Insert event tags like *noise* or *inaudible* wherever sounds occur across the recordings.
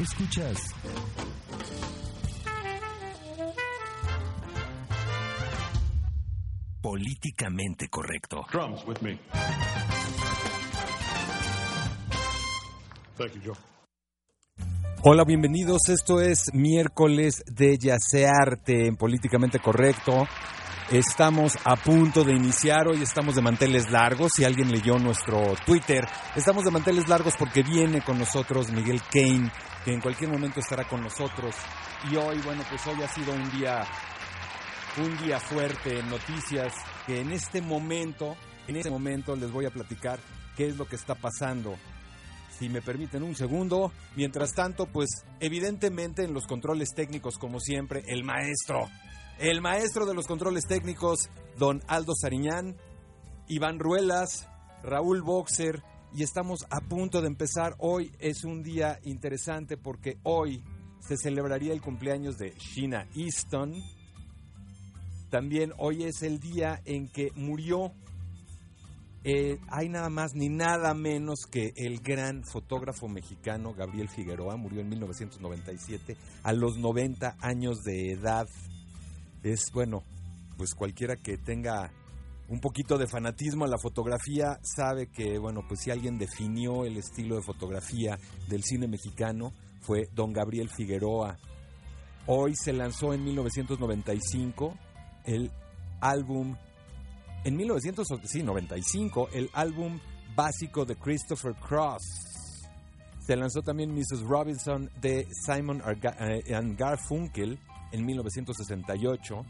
Escuchas. Políticamente correcto. Drums with me. Thank you, Joe. Hola, bienvenidos. Esto es miércoles de Yacearte en Políticamente Correcto. Estamos a punto de iniciar, hoy estamos de manteles largos, si alguien leyó nuestro Twitter, estamos de manteles largos porque viene con nosotros Miguel Kane, que en cualquier momento estará con nosotros. Y hoy, bueno, pues hoy ha sido un día, un día fuerte en noticias, que en este momento, en este momento les voy a platicar qué es lo que está pasando. Si me permiten un segundo, mientras tanto, pues evidentemente en los controles técnicos, como siempre, el maestro, el maestro de los controles técnicos, don Aldo Sariñán, Iván Ruelas, Raúl Boxer, y estamos a punto de empezar. Hoy es un día interesante porque hoy se celebraría el cumpleaños de Sheena Easton. También hoy es el día en que murió, eh, hay nada más ni nada menos que el gran fotógrafo mexicano Gabriel Figueroa, murió en 1997 a los 90 años de edad es, bueno, pues cualquiera que tenga un poquito de fanatismo a la fotografía sabe que, bueno, pues si alguien definió el estilo de fotografía del cine mexicano fue don Gabriel Figueroa. Hoy se lanzó en 1995 el álbum, en 1995, el álbum básico de Christopher Cross. Se lanzó también Mrs. Robinson de Simon eh, and Garfunkel en 1968.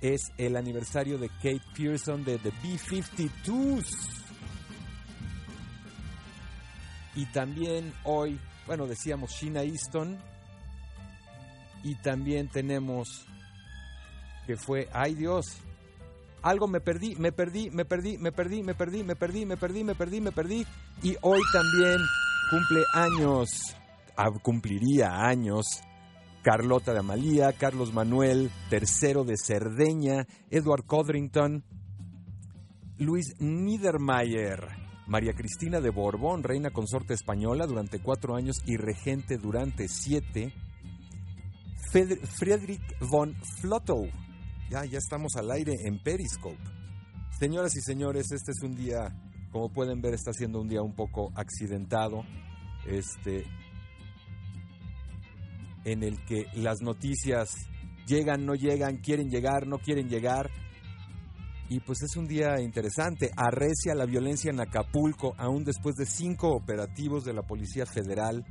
Es el aniversario de Kate Pearson de The B-52s. Y también hoy, bueno, decíamos Sheena Easton. Y también tenemos que fue, ay Dios, algo me perdí, me perdí, me perdí, me perdí, me perdí, me perdí, me perdí, me perdí, me perdí. Y hoy también cumple años, cumpliría años Carlota de Amalía, Carlos Manuel III de Cerdeña, Edward Codrington, Luis Niedermayer, María Cristina de Borbón, reina consorte española durante cuatro años y regente durante siete, Friedrich von Flottow, ya, ya estamos al aire en Periscope. Señoras y señores, este es un día, como pueden ver, está siendo un día un poco accidentado. Este, en el que las noticias llegan, no llegan, quieren llegar, no quieren llegar. Y pues es un día interesante. Arrecia la violencia en Acapulco, aún después de cinco operativos de la Policía Federal.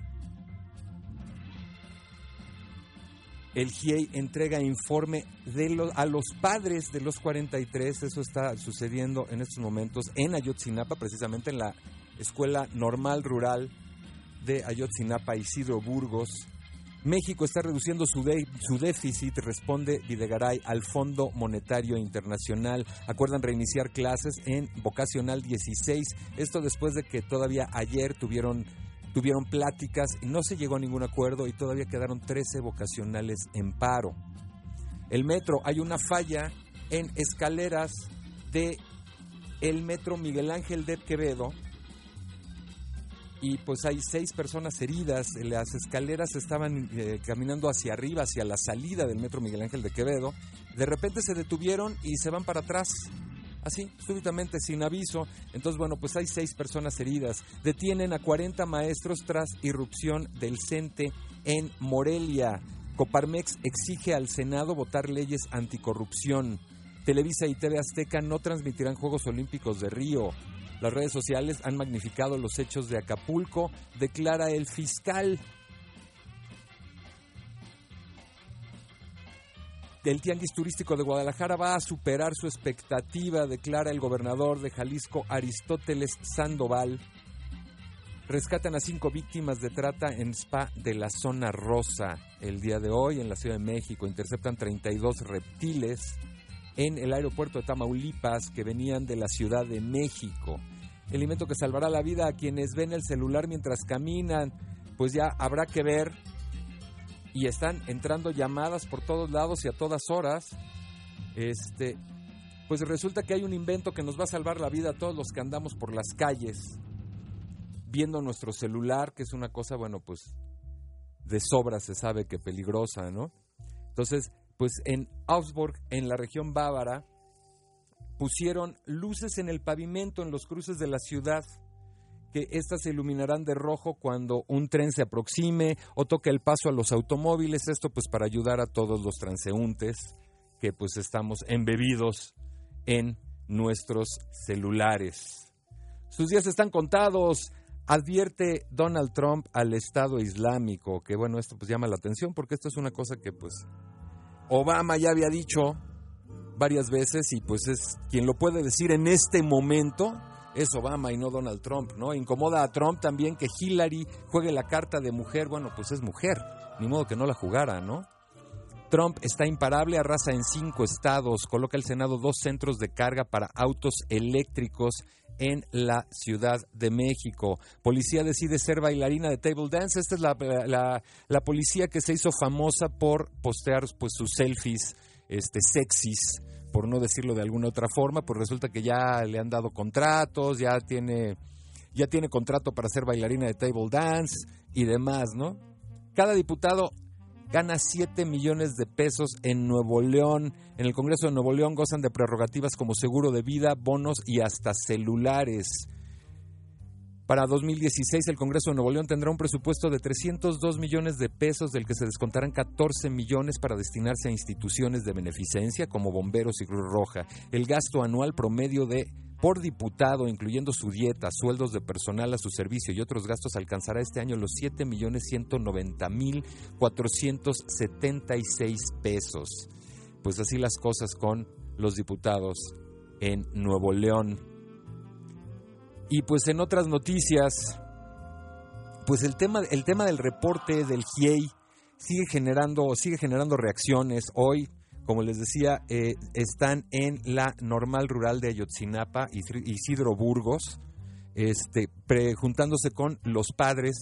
El GIEI entrega informe de a los padres de los 43. Eso está sucediendo en estos momentos en Ayotzinapa, precisamente en la Escuela Normal Rural de Ayotzinapa, Isidro Burgos. México está reduciendo su, déficit, responde Videgaray al Fondo Monetario Internacional. Acuerdan reiniciar clases en Vocacional 16. Esto después de que todavía ayer tuvieron, tuvieron pláticas no se llegó a ningún acuerdo y todavía quedaron 13 vocacionales en paro. El metro, hay una falla en escaleras de el metro Miguel Ángel de Quevedo y pues hay seis personas heridas. Las escaleras estaban eh, caminando hacia arriba, hacia la salida del metro Miguel Ángel de Quevedo. De repente se detuvieron y se van para atrás. Así, súbitamente, sin aviso. Entonces, bueno, pues hay seis personas heridas. Detienen a 40 maestros tras irrupción del CENTE en Morelia. Coparmex exige al Senado votar leyes anticorrupción. Televisa y TV Azteca no transmitirán Juegos Olímpicos de Río. Las redes sociales han magnificado los hechos de Acapulco, declara el fiscal. El tianguis turístico de Guadalajara va a superar su expectativa, declara el gobernador de Jalisco, Aristóteles Sandoval. Rescatan a cinco víctimas de trata en spa de la zona rosa el día de hoy en la Ciudad de México. Interceptan 32 reptiles en el aeropuerto de Tamaulipas que venían de la Ciudad de México. Alimento que salvará la vida a quienes ven el celular mientras caminan, pues ya habrá que ver. Y están entrando llamadas por todos lados y a todas horas. Este, pues resulta que hay un invento que nos va a salvar la vida a todos los que andamos por las calles viendo nuestro celular, que es una cosa, bueno, pues de sobra se sabe que peligrosa, ¿no? Entonces, pues en Augsburg, en la región bávara, pusieron luces en el pavimento, en los cruces de la ciudad, que éstas se iluminarán de rojo cuando un tren se aproxime o toque el paso a los automóviles, esto pues para ayudar a todos los transeúntes que pues estamos embebidos en nuestros celulares. Sus días están contados, Advierte Donald Trump al Estado Islámico, que bueno, esto pues llama la atención porque esto es una cosa que pues Obama ya había dicho varias veces y pues es quien lo puede decir en este momento es Obama y no Donald Trump, ¿no? Incomoda a Trump también que Hillary juegue la carta de mujer, bueno, pues es mujer, ni modo que no la jugara, ¿no? Trump está imparable, arrasa en cinco estados, coloca el Senado dos centros de carga para autos eléctricos en la Ciudad de México. Policía decide ser bailarina de table dance. Esta es la, la, policía que se hizo famosa por postear pues, sus selfies este, sexys, por no decirlo de alguna otra forma, pues resulta que ya le han dado contratos, ya tiene, ya tiene contrato para ser bailarina de table dance y demás, ¿no? Cada diputado gana 7 millones de pesos en Nuevo León. En el Congreso de Nuevo León gozan de prerrogativas como seguro de vida, bonos y hasta celulares. Para 2016 el Congreso de Nuevo León tendrá un presupuesto de 302 millones de pesos, del que se descontarán 14 millones para destinarse a instituciones de beneficencia como bomberos y Cruz Roja. El gasto anual promedio de por diputado, incluyendo su dieta, sueldos de personal a su servicio y otros gastos, alcanzará este año los 7.190.476 pesos. Pues así las cosas con los diputados en Nuevo León. Y pues en otras noticias, pues el tema, el tema del reporte del GIEI sigue generando, sigue generando reacciones. Hoy como les decía, eh, están en la normal rural de Ayotzinapa, Isidro Burgos, este, juntándose con los padres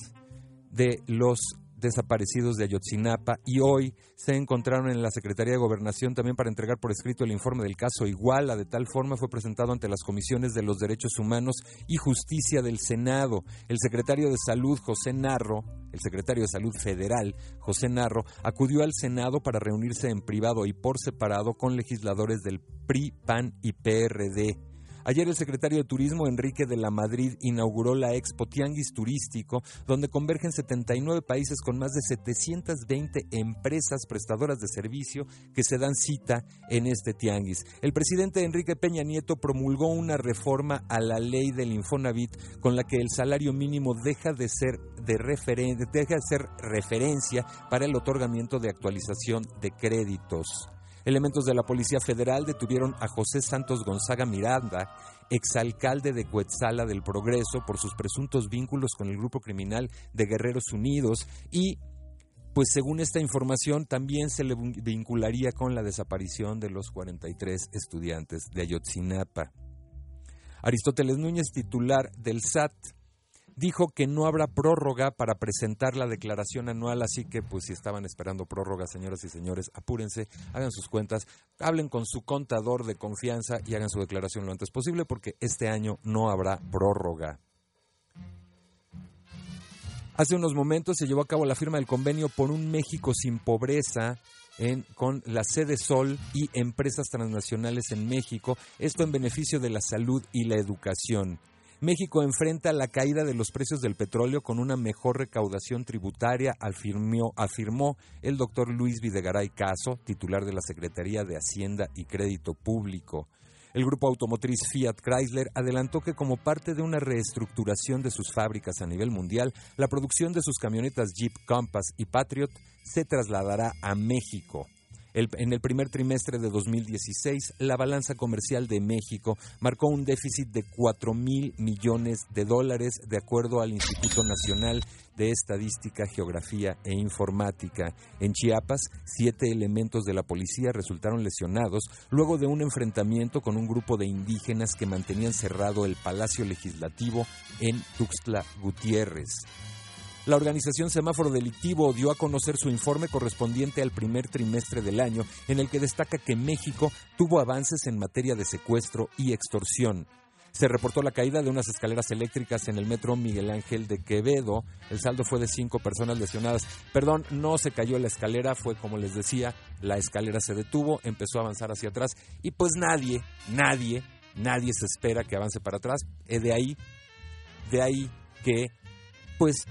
de los desaparecidos de Ayotzinapa y hoy se encontraron en la Secretaría de Gobernación también para entregar por escrito el informe del caso Iguala. De tal forma fue presentado ante las comisiones de los Derechos Humanos y Justicia del Senado. El secretario de Salud, José Narro, el secretario de Salud Federal, José Narro, acudió al Senado para reunirse en privado y por separado con legisladores del PRI, PAN y PRD. Ayer el secretario de Turismo, Enrique de la Madrid, inauguró la Expo Tianguis Turístico, donde convergen 79 países con más de 720 empresas prestadoras de servicio que se dan cita en este tianguis. El presidente Enrique Peña Nieto promulgó una reforma a la ley del Infonavit con la que el salario mínimo deja de ser de deja de ser referencia para el otorgamiento de actualización de créditos. Elementos de la Policía Federal detuvieron a José Santos Gonzaga Miranda, exalcalde de Coetzala del Progreso, por sus presuntos vínculos con el grupo criminal de Guerreros Unidos y pues según esta información también se le vincularía con la desaparición de los 43 estudiantes de Ayotzinapa. Aristóteles Núñez, titular del SAT, dijo que no habrá prórroga para presentar la declaración anual, así que pues si estaban esperando prórroga, señoras y señores, apúrense, hagan sus cuentas, hablen con su contador de confianza y hagan su declaración lo antes posible porque este año no habrá prórroga. Hace unos momentos se llevó a cabo la firma del convenio por un México sin pobreza en, con la sede Sol y empresas transnacionales en México, esto en beneficio de la salud y la educación. México enfrenta la caída de los precios del petróleo con una mejor recaudación tributaria, afirmó, el doctor Luis Videgaray Caso, titular de la Secretaría de Hacienda y Crédito Público. El grupo automotriz Fiat Chrysler adelantó que como parte de una reestructuración de sus fábricas a nivel mundial, la producción de sus camionetas Jeep Compass y Patriot se trasladará a México. En el primer trimestre de 2016, la balanza comercial de México marcó un déficit de 4 mil millones de dólares, de acuerdo al Instituto Nacional de Estadística, Geografía e Informática. En Chiapas, siete elementos de la policía resultaron lesionados luego de un enfrentamiento con un grupo de indígenas que mantenían cerrado el Palacio Legislativo en Tuxtla Gutiérrez. La organización Semáforo Delictivo dio a conocer su informe correspondiente al primer trimestre del año, en el que destaca que México tuvo avances en materia de secuestro y extorsión. Se reportó la caída de unas escaleras eléctricas en el metro Miguel Ángel de Quevedo. El saldo fue de cinco personas lesionadas. Perdón, no se cayó la escalera, fue como les decía, la escalera se detuvo, empezó a avanzar hacia atrás y pues nadie, nadie, nadie se espera que avance para atrás. Eh, de ahí, de ahí que pues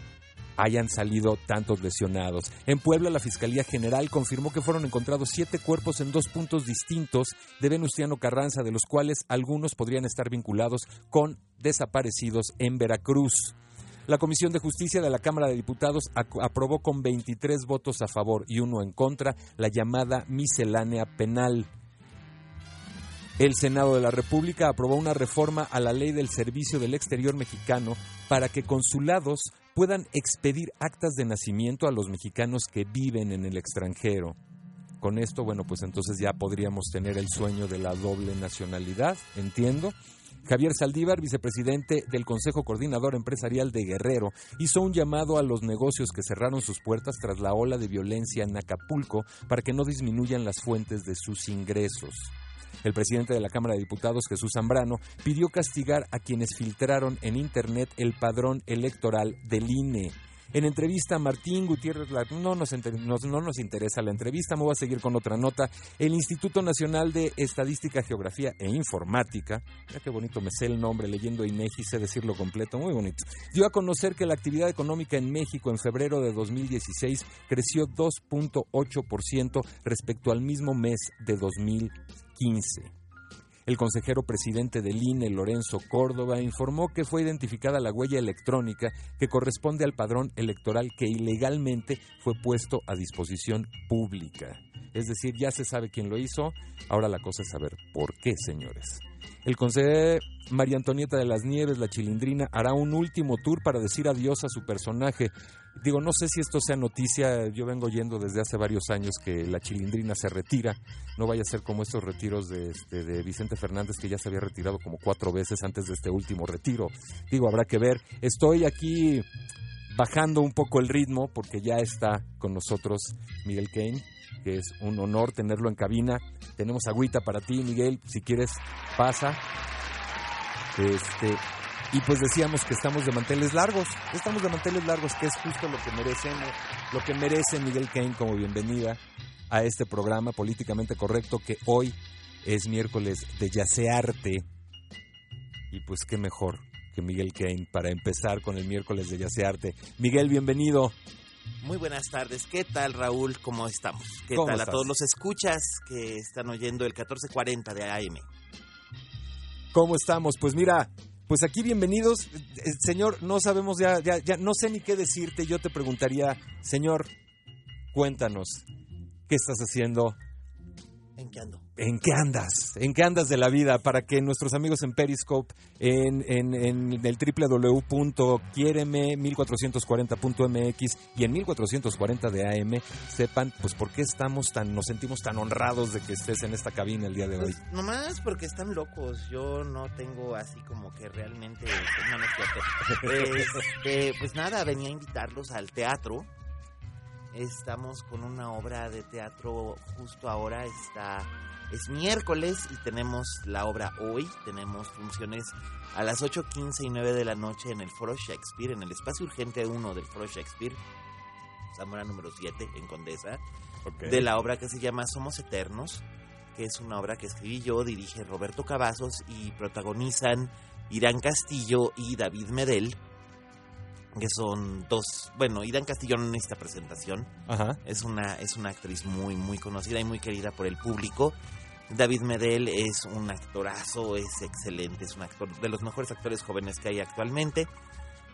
hayan salido tantos lesionados. En Puebla, la Fiscalía General confirmó que fueron encontrados siete cuerpos en dos puntos distintos de Venustiano Carranza, de los cuales algunos podrían estar vinculados con desaparecidos en Veracruz. La Comisión de Justicia de la Cámara de Diputados aprobó con 23 votos a favor y uno en contra la llamada miscelánea penal. El Senado de la República aprobó una reforma a la ley del Servicio del Exterior mexicano para que consulados puedan expedir actas de nacimiento a los mexicanos que viven en el extranjero. Con esto, bueno, pues entonces ya podríamos tener el sueño de la doble nacionalidad, entiendo. Javier Saldívar, vicepresidente del Consejo Coordinador Empresarial de Guerrero, hizo un llamado a los negocios que cerraron sus puertas tras la ola de violencia en Acapulco para que no disminuyan las fuentes de sus ingresos. El presidente de la Cámara de Diputados, Jesús Zambrano, pidió castigar a quienes filtraron en Internet el padrón electoral del INE. En entrevista, Martín Gutiérrez, no nos, no nos interesa la entrevista, me voy a seguir con otra nota. El Instituto Nacional de Estadística, Geografía e Informática, ya qué bonito me sé el nombre leyendo INEGI, sé decirlo completo, muy bonito, dio a conocer que la actividad económica en México en febrero de 2016 creció 2.8% respecto al mismo mes de 2015. 15. El consejero presidente del INE, Lorenzo Córdoba, informó que fue identificada la huella electrónica que corresponde al padrón electoral que ilegalmente fue puesto a disposición pública. Es decir, ya se sabe quién lo hizo, ahora la cosa es saber por qué, señores. El consejero María Antonieta de las Nieves, la chilindrina, hará un último tour para decir adiós a su personaje. Digo, no sé si esto sea noticia, yo vengo yendo desde hace varios años que la chilindrina se retira, no vaya a ser como estos retiros este, de Vicente Fernández que ya se había retirado como cuatro veces antes de este último retiro. Digo, habrá que ver. Estoy aquí bajando un poco el ritmo porque ya está con nosotros Miguel Kane, que es un honor tenerlo en cabina. Tenemos agüita para ti, Miguel, si quieres pasa. Este, y pues decíamos que estamos de manteles largos, estamos de manteles largos, que es justo lo que merecemos, lo que merece Miguel Kane como bienvenida a este programa políticamente correcto que hoy es miércoles de Yacearte. Y pues qué mejor que Miguel Kane para empezar con el miércoles de Yacearte. Miguel, bienvenido. Muy buenas tardes. ¿Qué tal, Raúl? ¿Cómo estamos? ¿Qué tal a todos los escuchas que están oyendo el 1440 de AM? ¿Cómo estamos? Pues mira, pues aquí bienvenidos. Eh, señor, no sabemos ya, ya, ya, no sé ni qué decirte. Yo te preguntaría, señor, cuéntanos, ¿qué estás haciendo? ¿En qué ando? ¿En qué andas? ¿En qué andas de la vida? Para que nuestros amigos en Periscope, en, en, en el www.quiereme1440.mx y en 1440 de AM sepan pues por qué estamos tan, nos sentimos tan honrados de que estés en esta cabina el día de hoy. Pues, nomás porque están locos. Yo no tengo así como que realmente... No, no *laughs* este, pues nada, venía a invitarlos al teatro. Estamos con una obra de teatro justo ahora, está es miércoles y tenemos la obra hoy. Tenemos funciones a las 8.15 y 9 de la noche en el Foro Shakespeare, en el espacio urgente 1 del Foro Shakespeare, Zamora número 7 en Condesa, de la obra que se llama Somos Eternos, que es una obra que escribí yo, dirige Roberto Cavazos y protagonizan Irán Castillo y David Medel que son dos, bueno, Irán Castillo no necesita presentación. Es una es una actriz muy muy conocida y muy querida por el público. David Medel es un actorazo, es excelente, es un actor de los mejores actores jóvenes que hay actualmente.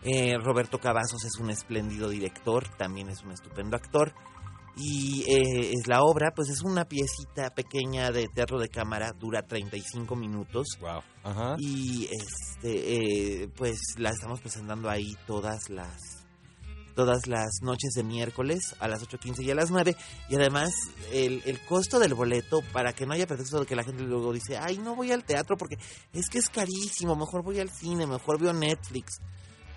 Eh, Roberto Cavazos es un espléndido director, también es un estupendo actor. Y eh, es la obra, pues es una piecita pequeña de teatro de cámara, dura 35 minutos. Wow. Ajá. Y este, eh, pues la estamos presentando ahí todas las todas las noches de miércoles a las 8.15 y a las 9. Y además, el, el costo del boleto, para que no haya pretexto de que la gente luego dice, ay, no voy al teatro porque es que es carísimo, mejor voy al cine, mejor veo Netflix.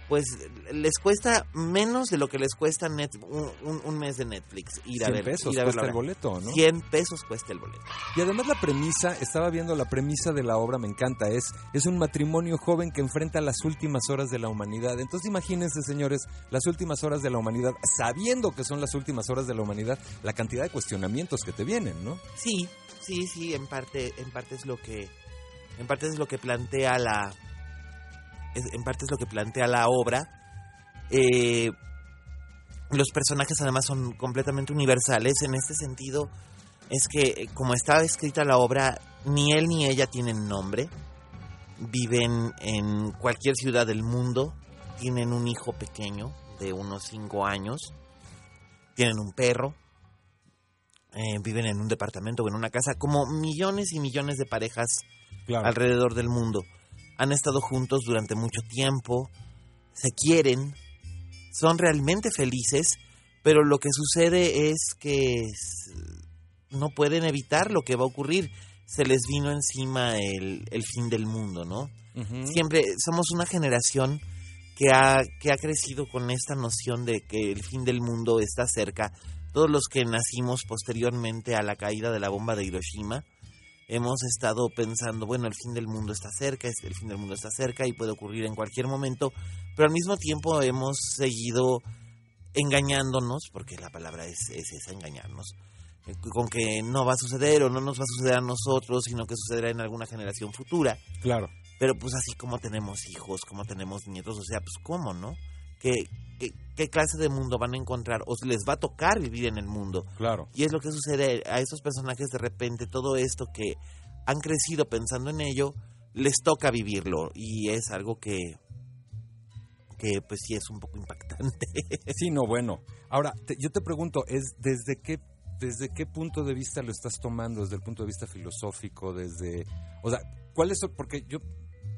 Pues les cuesta menos de lo que les cuesta net, un, un- un mes de Netflix ir a 100 ver. pesos ir a ver cuesta el boleto, ¿no? 100 pesos cuesta el boleto. Y además la premisa, estaba viendo la premisa de la obra, me encanta, es, es un matrimonio joven que enfrenta las últimas horas de la humanidad. Entonces imagínense, señores, las últimas horas de la humanidad, sabiendo que son las últimas horas de la humanidad, la cantidad de cuestionamientos que te vienen, ¿no? Sí, sí, sí, en parte, en parte es lo que, en parte es lo que plantea la, es- en parte es lo que plantea la obra. Eh, los personajes además son completamente universales. En este sentido, es que eh, como estaba escrita la obra, ni él ni ella tienen nombre. Viven en cualquier ciudad del mundo. Tienen un hijo pequeño de unos cinco años. Tienen un perro eh, viven en un departamento o en una casa, como millones y millones de parejas Claro. alrededor del mundo. Han estado juntos durante mucho tiempo, se quieren, son realmente felices, pero lo que sucede es que no pueden evitar lo que va a ocurrir. Se les vino encima el, el fin del mundo, ¿no? Siempre somos una generación que ha, que ha crecido con esta noción de que el fin del mundo está cerca. Todos los que nacimos posteriormente a la caída de la bomba de Hiroshima, hemos estado pensando, bueno, el fin del mundo está cerca, es- el fin del mundo está cerca y puede ocurrir en cualquier momento, pero al mismo tiempo hemos seguido engañándonos, porque la palabra es, es esa, engañarnos, eh, con que no va a suceder o no nos va a suceder a nosotros, sino que sucederá en alguna generación futura. Claro. Pero pues así como tenemos hijos, como tenemos nietos, o sea, pues cómo, ¿no? ¿Qué, clase de mundo van a encontrar o les va a tocar vivir en el mundo? Claro. Y es lo que sucede a esos personajes de repente, todo esto que han crecido pensando en ello, les toca vivirlo y es algo que, que pues sí es un poco impactante. *laughs* Sí, no, bueno. Ahora, te- yo te pregunto, ¿es desde qué desde qué punto de vista lo estás tomando? ¿Desde el punto de vista filosófico? ¿Desde...? O sea, ¿cuál es...? Porque yo,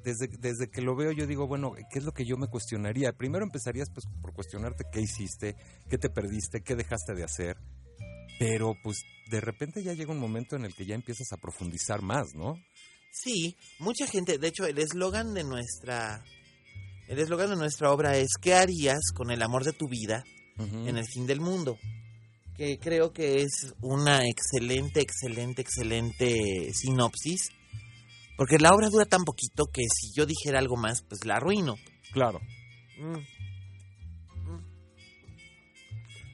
desde, desde que lo veo, yo digo, bueno, ¿qué es lo que yo me cuestionaría? Primero empezarías pues por cuestionarte qué hiciste, qué te perdiste, qué dejaste de hacer. Pero pues de repente ya llega un momento en el que ya empiezas a profundizar más, ¿no? Sí, mucha gente, de hecho, el eslogan de nuestra el eslogan de nuestra obra es ¿qué harías con el amor de tu vida en el fin del mundo? Que creo que es una excelente, excelente, excelente sinopsis. Porque la obra dura tan poquito que si yo dijera algo más, pues la arruino. Claro. Mm. Mm.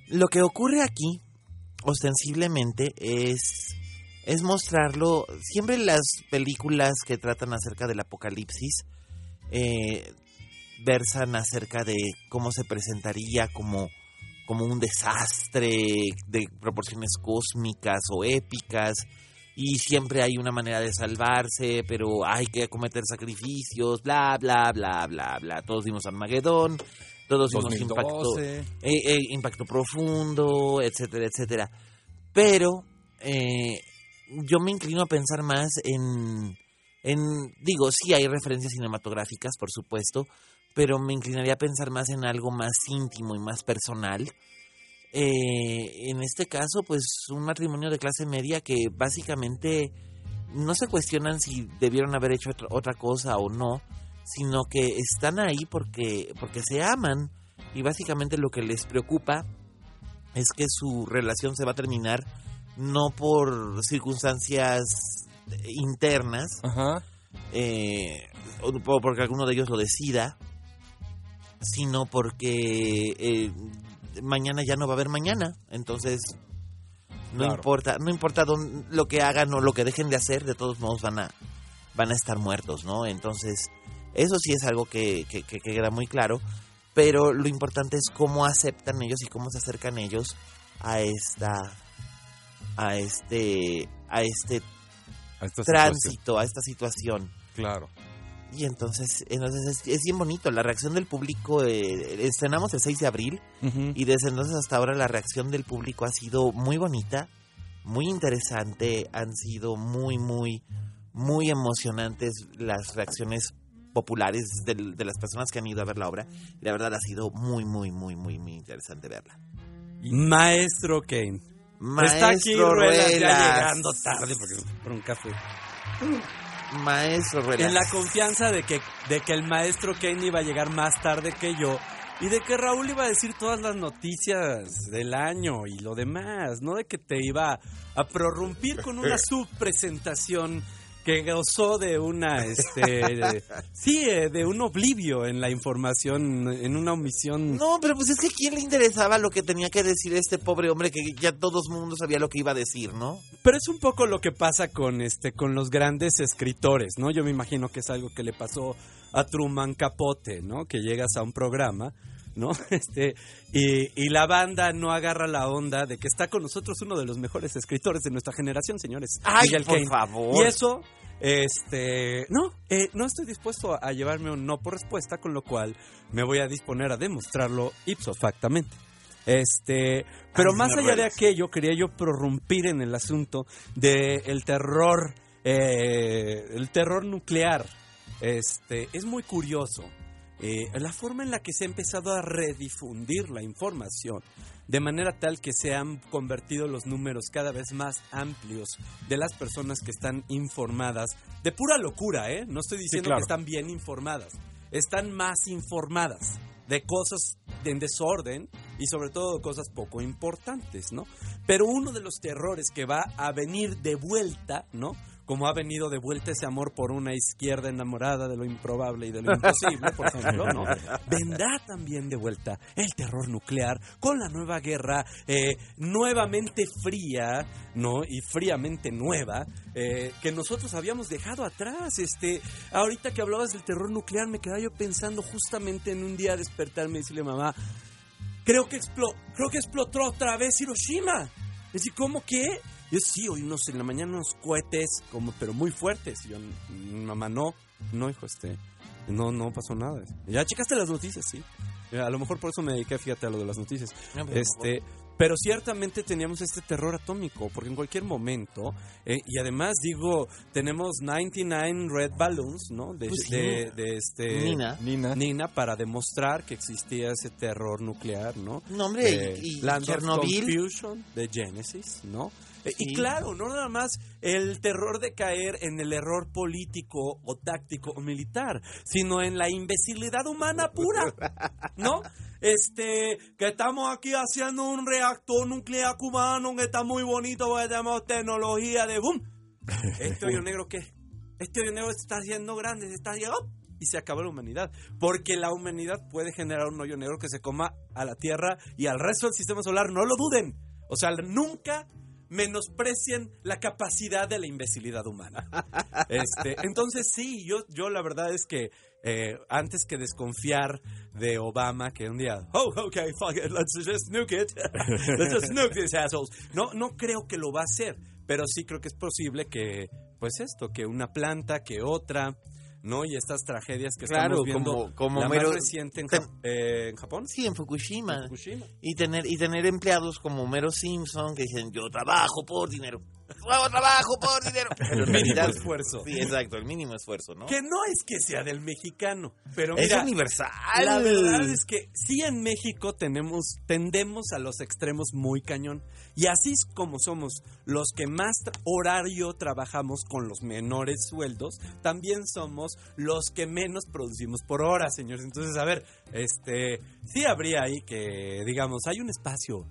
Lo que ocurre aquí, ostensiblemente, es, es mostrarlo. Siempre las películas que tratan acerca del apocalipsis eh, versan acerca de cómo se presentaría como, como un desastre de proporciones cósmicas o épicas. Y siempre hay una manera de salvarse, pero hay que cometer sacrificios, bla, bla, bla, bla, bla. Todos vimos Armagedón, todos vimos impacto, 2012. eh, eh, impacto profundo, etcétera, etcétera. Pero eh, yo me inclino a pensar más en, en, digo, sí hay referencias cinematográficas, por supuesto, pero me inclinaría a pensar más en algo más íntimo y más personal. Eh, en este caso, pues un matrimonio de clase media que básicamente no se cuestionan si debieron haber hecho otra, cosa o no, sino que están ahí porque, porque se aman y básicamente lo que les preocupa es que su relación se va a terminar no por circunstancias internas, Ajá. eh, o porque alguno de ellos lo decida, sino porque eh, mañana ya no va a haber mañana, entonces no Claro. importa, no importa dónde- lo que hagan o lo que dejen de hacer, de todos modos van a van a estar muertos, ¿no? Entonces eso sí es algo que, que, que queda muy claro, pero lo importante es cómo aceptan ellos y cómo se acercan ellos a esta a este a este A esta situación. tránsito, a esta situación. Claro. Y entonces, entonces es, es bien bonito. La reacción del público, eh, estrenamos el 6 de abril Ujú. y desde entonces hasta ahora la reacción del público ha sido muy bonita, muy interesante, han sido muy, muy, muy emocionantes las reacciones populares del- de, las personas que han ido a ver la obra. Y la verdad ha sido muy, muy, muy, muy, muy interesante verla. Maestro Kane. Está aquí Maestro Ruelas ya Ruelas. llegando tarde porque por un café. Maestro. En la confianza de que, de que el maestro Kane iba a llegar más tarde que yo y de que Raúl iba a decir todas las noticias del año y lo demás, no de que te iba a prorrumpir con una *laughs* subpresentación que gozó de una, este, *laughs* sí, eh, de un oblivio en la información, en una omisión. No, pero pues es que a quién le interesaba lo que tenía que decir este pobre hombre que ya todo el mundo sabía lo que iba a decir, ¿no? Pero es un poco lo que pasa con este con los grandes escritores, ¿no? Yo me imagino que es algo que le pasó a Truman Capote, ¿no? Que llegas a un programa, ¿no? *laughs* Este y, y la banda no agarra la onda de que está con nosotros uno de los mejores escritores de nuestra generación, señores. Ay, Miguel por favor. Y eso este, no, eh, no estoy dispuesto a llevarme un no por respuesta, con lo cual me voy a disponer a demostrarlo ipso factamente. Este, pero Ay, más allá de aquello, quería yo prorrumpir en el asunto del terror, eh, el terror nuclear. Este, es muy curioso eh, la forma en la que se ha empezado a redifundir la información, de manera tal que se han convertido los números cada vez más amplios de las personas que están informadas, de pura locura, ¿eh? No estoy diciendo claro. que están bien informadas, están más informadas de cosas en desorden y sobre todo de cosas poco importantes, ¿no? Pero uno de los terrores que va a venir de vuelta, ¿no? Como ha venido de vuelta ese amor por una izquierda enamorada de lo improbable y de lo imposible, por ejemplo, ¿no? *laughs* Vendrá también de vuelta el terror nuclear con la nueva guerra eh, nuevamente fría, ¿no? Y fríamente nueva, eh, que nosotros habíamos dejado atrás. Este, ahorita que hablabas del terror nuclear, me quedaba yo pensando justamente en un día despertarme y decirle, mamá, creo que, explo creo que explotó otra vez Hiroshima. Es decir, ¿cómo que? Yo sí, oí unos en la mañana unos cohetes, como, pero muy fuertes. Y yo, "Mm, mamá, no, no, hijo, este, no, no pasó nada. Ya checaste las noticias, sí. A lo mejor por eso me dediqué, fíjate, a lo de las noticias. No, pero Este, pero ciertamente teníamos este terror atómico, porque en cualquier momento, eh, y además digo, tenemos 99 Red Balloons, ¿no? De, Pues sí. de, de este Nina. Nina. Nina para demostrar que existía ese terror nuclear, ¿no? No, hombre, Eh, y, y Land of Chernobyl. Confusion de Genesis, ¿no? Eh, Sí. Y claro, no nada más el terror de caer en el error político o táctico o militar, sino en la imbecilidad humana pura, ¿no? Este, que estamos aquí haciendo un reactor nuclear cubano que está muy bonito porque tenemos tecnología de boom. *laughs* Este hoyo negro, ¿qué? Este hoyo negro se está haciendo grande, se está haciendo... Y se acabó la humanidad. Porque la humanidad puede generar un hoyo negro que se coma a la Tierra y al resto del sistema solar. No lo duden. O sea, nunca menosprecien la capacidad de la imbecilidad humana. *laughs* Este, entonces sí, yo, yo la verdad es que eh, antes que desconfiar de Obama, que un día, oh, okay, fuck it, let's just nuke it, *laughs* let's just nuke these assholes. No, no creo que lo va a hacer, pero sí creo que es posible que, pues esto, que una planta, que otra, ¿no? Y estas tragedias que Claro, estamos viendo, como- como la más reciente en, eh, en Japón, Sí, en Fukushima. Fukushima. Y tener, y tener empleados como Homero Simpson que dicen, yo trabajo por dinero. Yo trabajo por dinero. *laughs* Pero en Mínimo realidad- esfuerzo. Sí, exacto, el mínimo esfuerzo, ¿no? Que no es que sea del mexicano, pero es mira, universal. La verdad es que sí en México tenemos, tendemos a los extremos muy cañón. Y así es como somos los que más horario trabajamos con los menores sueldos, también somos los que menos producimos por hora, señores. Entonces, a ver, este, sí habría ahí que, digamos, hay un espacio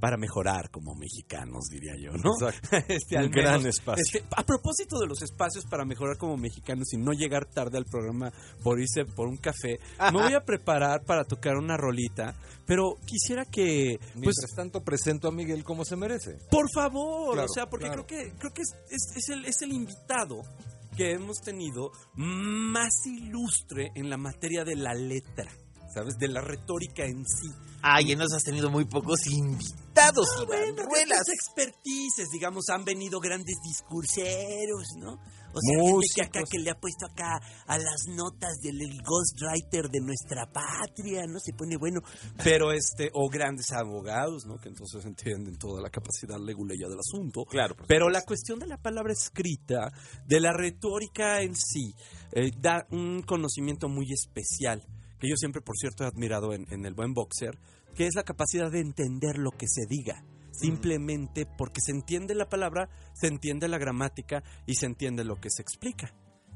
para mejorar como mexicanos, diría yo, ¿no? Exacto. *laughs* Este, al gran menos. espacio. Este, a propósito de los espacios para mejorar como mexicanos y no llegar tarde al programa por irse por un café, me voy a preparar para tocar una rolita, pero quisiera que, pues, Mientras tanto, presento a Miguel como se merece. por favor, Claro, o sea, porque claro. creo que creo que es, es- es el, es el invitado que hemos tenido más ilustre en la materia de la letra, ¿sabes? De la retórica en sí. Ay, nos has tenido muy pocos invitados, Ah, Iván bueno, Ruelas. expertices, digamos, han venido grandes discurseros, ¿no? O sea, gente que acá que le ha puesto acá a las notas del el ghostwriter de nuestra patria, ¿no? Se pone bueno. Pero este, o grandes abogados, ¿no? Que entonces entienden toda la capacidad leguleya del asunto. Claro, Pero la cuestión de la palabra escrita, de la retórica en sí, eh, da un conocimiento muy especial, que yo siempre, por cierto, he admirado en, en el buen boxer, que es la capacidad de entender lo que se diga. Simplemente porque se entiende la palabra, se entiende la gramática y se entiende lo que se explica.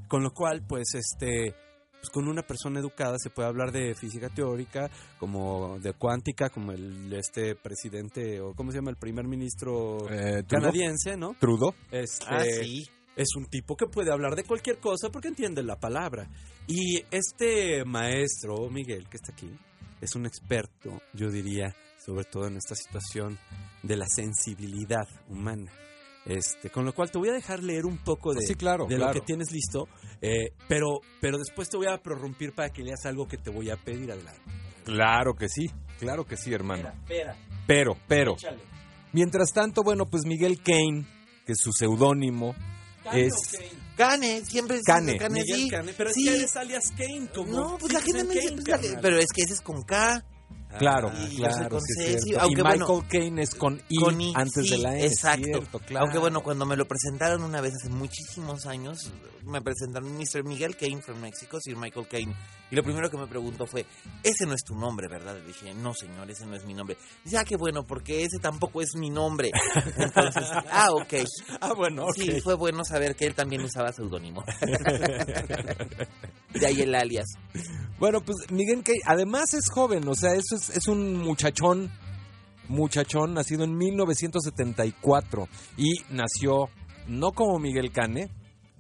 Con lo cual, pues, este, pues con una persona educada se puede hablar de física teórica, como de cuántica, como el este presidente o cómo se llama el primer ministro Eh, ¿Trudeau? canadiense, ¿no? Trudeau. Este, Ah, sí. Es un tipo que puede hablar de cualquier cosa porque entiende la palabra. Y este maestro, Miguel, que está aquí, es un experto, yo diría, sobre todo en esta situación de la sensibilidad humana. Este, con lo cual te voy a dejar leer un poco de, Sí, claro, de claro. lo que tienes listo, eh, pero, pero después te voy a prorrumpir para que leas algo que te voy a pedir adelante. Claro que sí, claro que sí, hermano. espera, Pero, pero, échale. mientras tanto, bueno, pues Miguel Kane, que es su seudónimo, Cane es... o Kane. Cane, siempre es Cane. Cane, Miguel sí. Cane, pero sí. es que eres alias Kane, como No, pues la gente me dice, pues, pero es que ese es con K. Claro, Ah, claro, sí es aunque y bueno, Michael Kane es con I, con I, antes sí, de la E, exacto. cierto, claro. Aunque bueno, cuando me lo presentaron una vez hace muchísimos años, me presentaron Mr. Miguel Kane from México, Sir Michael Kane. Y lo primero que me preguntó fue, ese no es tu nombre, ¿verdad? Le dije, no señor, ese no es mi nombre. Dice, ah, qué bueno, porque ese tampoco es mi nombre. Entonces, *laughs* ah, ok. Ah, bueno, ok. Sí, fue bueno saber que él también usaba seudónimo. *laughs* De ahí el alias. Bueno, pues Miguel Kane, además es joven, o sea, eso es, es un muchachón, muchachón, nacido en 1974 y nació no como Miguel Cane,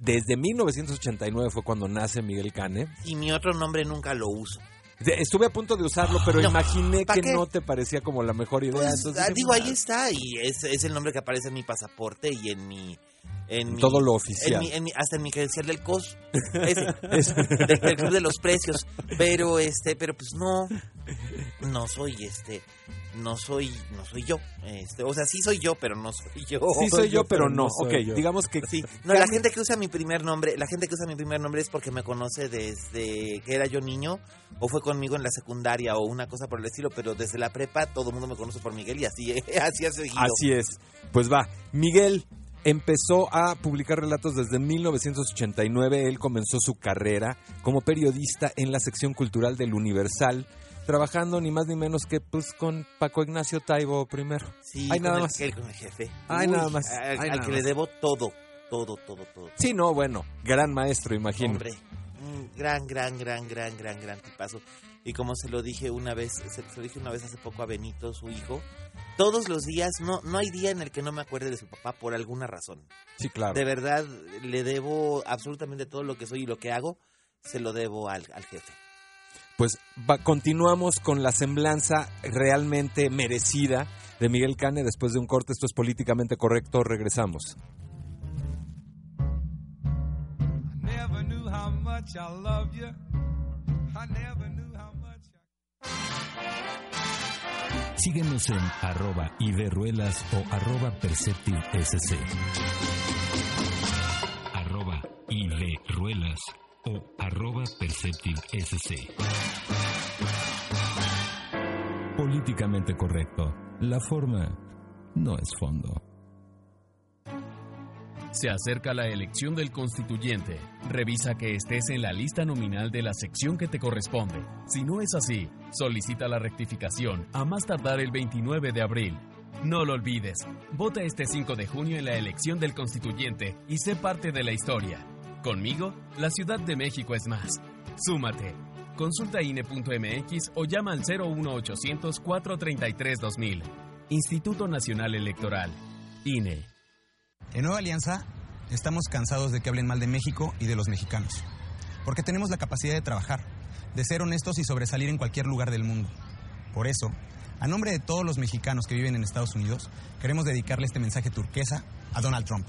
desde 1989 fue cuando nace Miguel Cane. Y mi otro nombre nunca lo uso. Estuve a punto de usarlo, pero No, imaginé ¿pa' que qué? no te parecía como la mejor idea. Pues, entonces ah, digo, ahí "Ah". está, y es, es el nombre que aparece en mi pasaporte y en mi... En mi- Todo lo en oficial. mi- en mi- hasta en mi credencial del COS, *laughs* ese, Es- del, del Club de los Precios. Pero, este, pero pues no, no soy, este, no soy, no soy yo. Este, o sea, sí soy yo, pero no soy yo. sí soy yo, pero no. ok, yo. digamos que Sí, *laughs* no, la gente que usa mi primer nombre, la gente que usa mi primer nombre es porque me conoce desde que era yo niño o fue conmigo en la secundaria o una cosa por el estilo, pero desde la prepa todo el mundo me conoce por Miguel y así, *laughs* así ha seguido. Así es. Pues va, Miguel empezó a publicar relatos desde 1989. Él comenzó su carrera como periodista en la sección cultural del Universal, trabajando ni más ni menos que pues con Paco Ignacio Taibo primero. Sí, Hay nada el, más. el- con el jefe. Hay nada más, Al, hay al nada que más. le debo todo, todo, todo, todo. Sí, no, bueno, gran maestro, imagino. Hombre, un gran, gran, gran, gran, gran, gran tipazo. Y como se lo dije una vez, se, lo dije una vez hace poco a Benito, su hijo, todos los días, no, no hay día en el que no me acuerde de su papá por alguna razón. Sí, claro. De verdad, le debo absolutamente todo lo que soy y lo que hago, se lo debo al, al jefe. Pues va- continuamos con la semblanza realmente merecida de Miguel Cane después de un corte. Esto es políticamente correcto. Regresamos. Síguenos en arroba iderruelas o arroba perceptivesc. Arroba iderruelas o arroba perceptivesc. Políticamente correcto. La forma no es fondo. Se acerca la elección del constituyente. Revisa que estés en la lista nominal de la sección que te corresponde. Si no es así, solicita la rectificación a más tardar el 29 de abril. No lo olvides, vota este 5 de junio en la elección del constituyente y sé parte de la historia. Conmigo, la Ciudad de México es más. Súmate. Consulta INE.mx o llama al 01800 433 2000. Instituto Nacional Electoral. INE. En Nueva Alianza estamos cansados de que hablen mal de México y de los mexicanos, porque tenemos la capacidad de trabajar, de ser honestos y sobresalir en cualquier lugar del mundo. Por eso, a nombre de todos los mexicanos que viven en Estados Unidos, queremos dedicarle este mensaje turquesa a Donald Trump.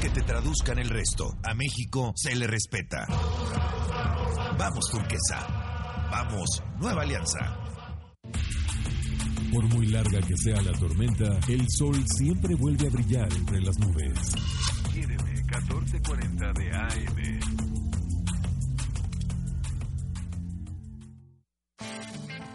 Que te traduzcan el resto. A México se le respeta. Vamos turquesa. Vamos Nueva Alianza. Por muy larga que sea la tormenta, el sol siempre vuelve a brillar entre las nubes. Quiéreme 1440 de AM.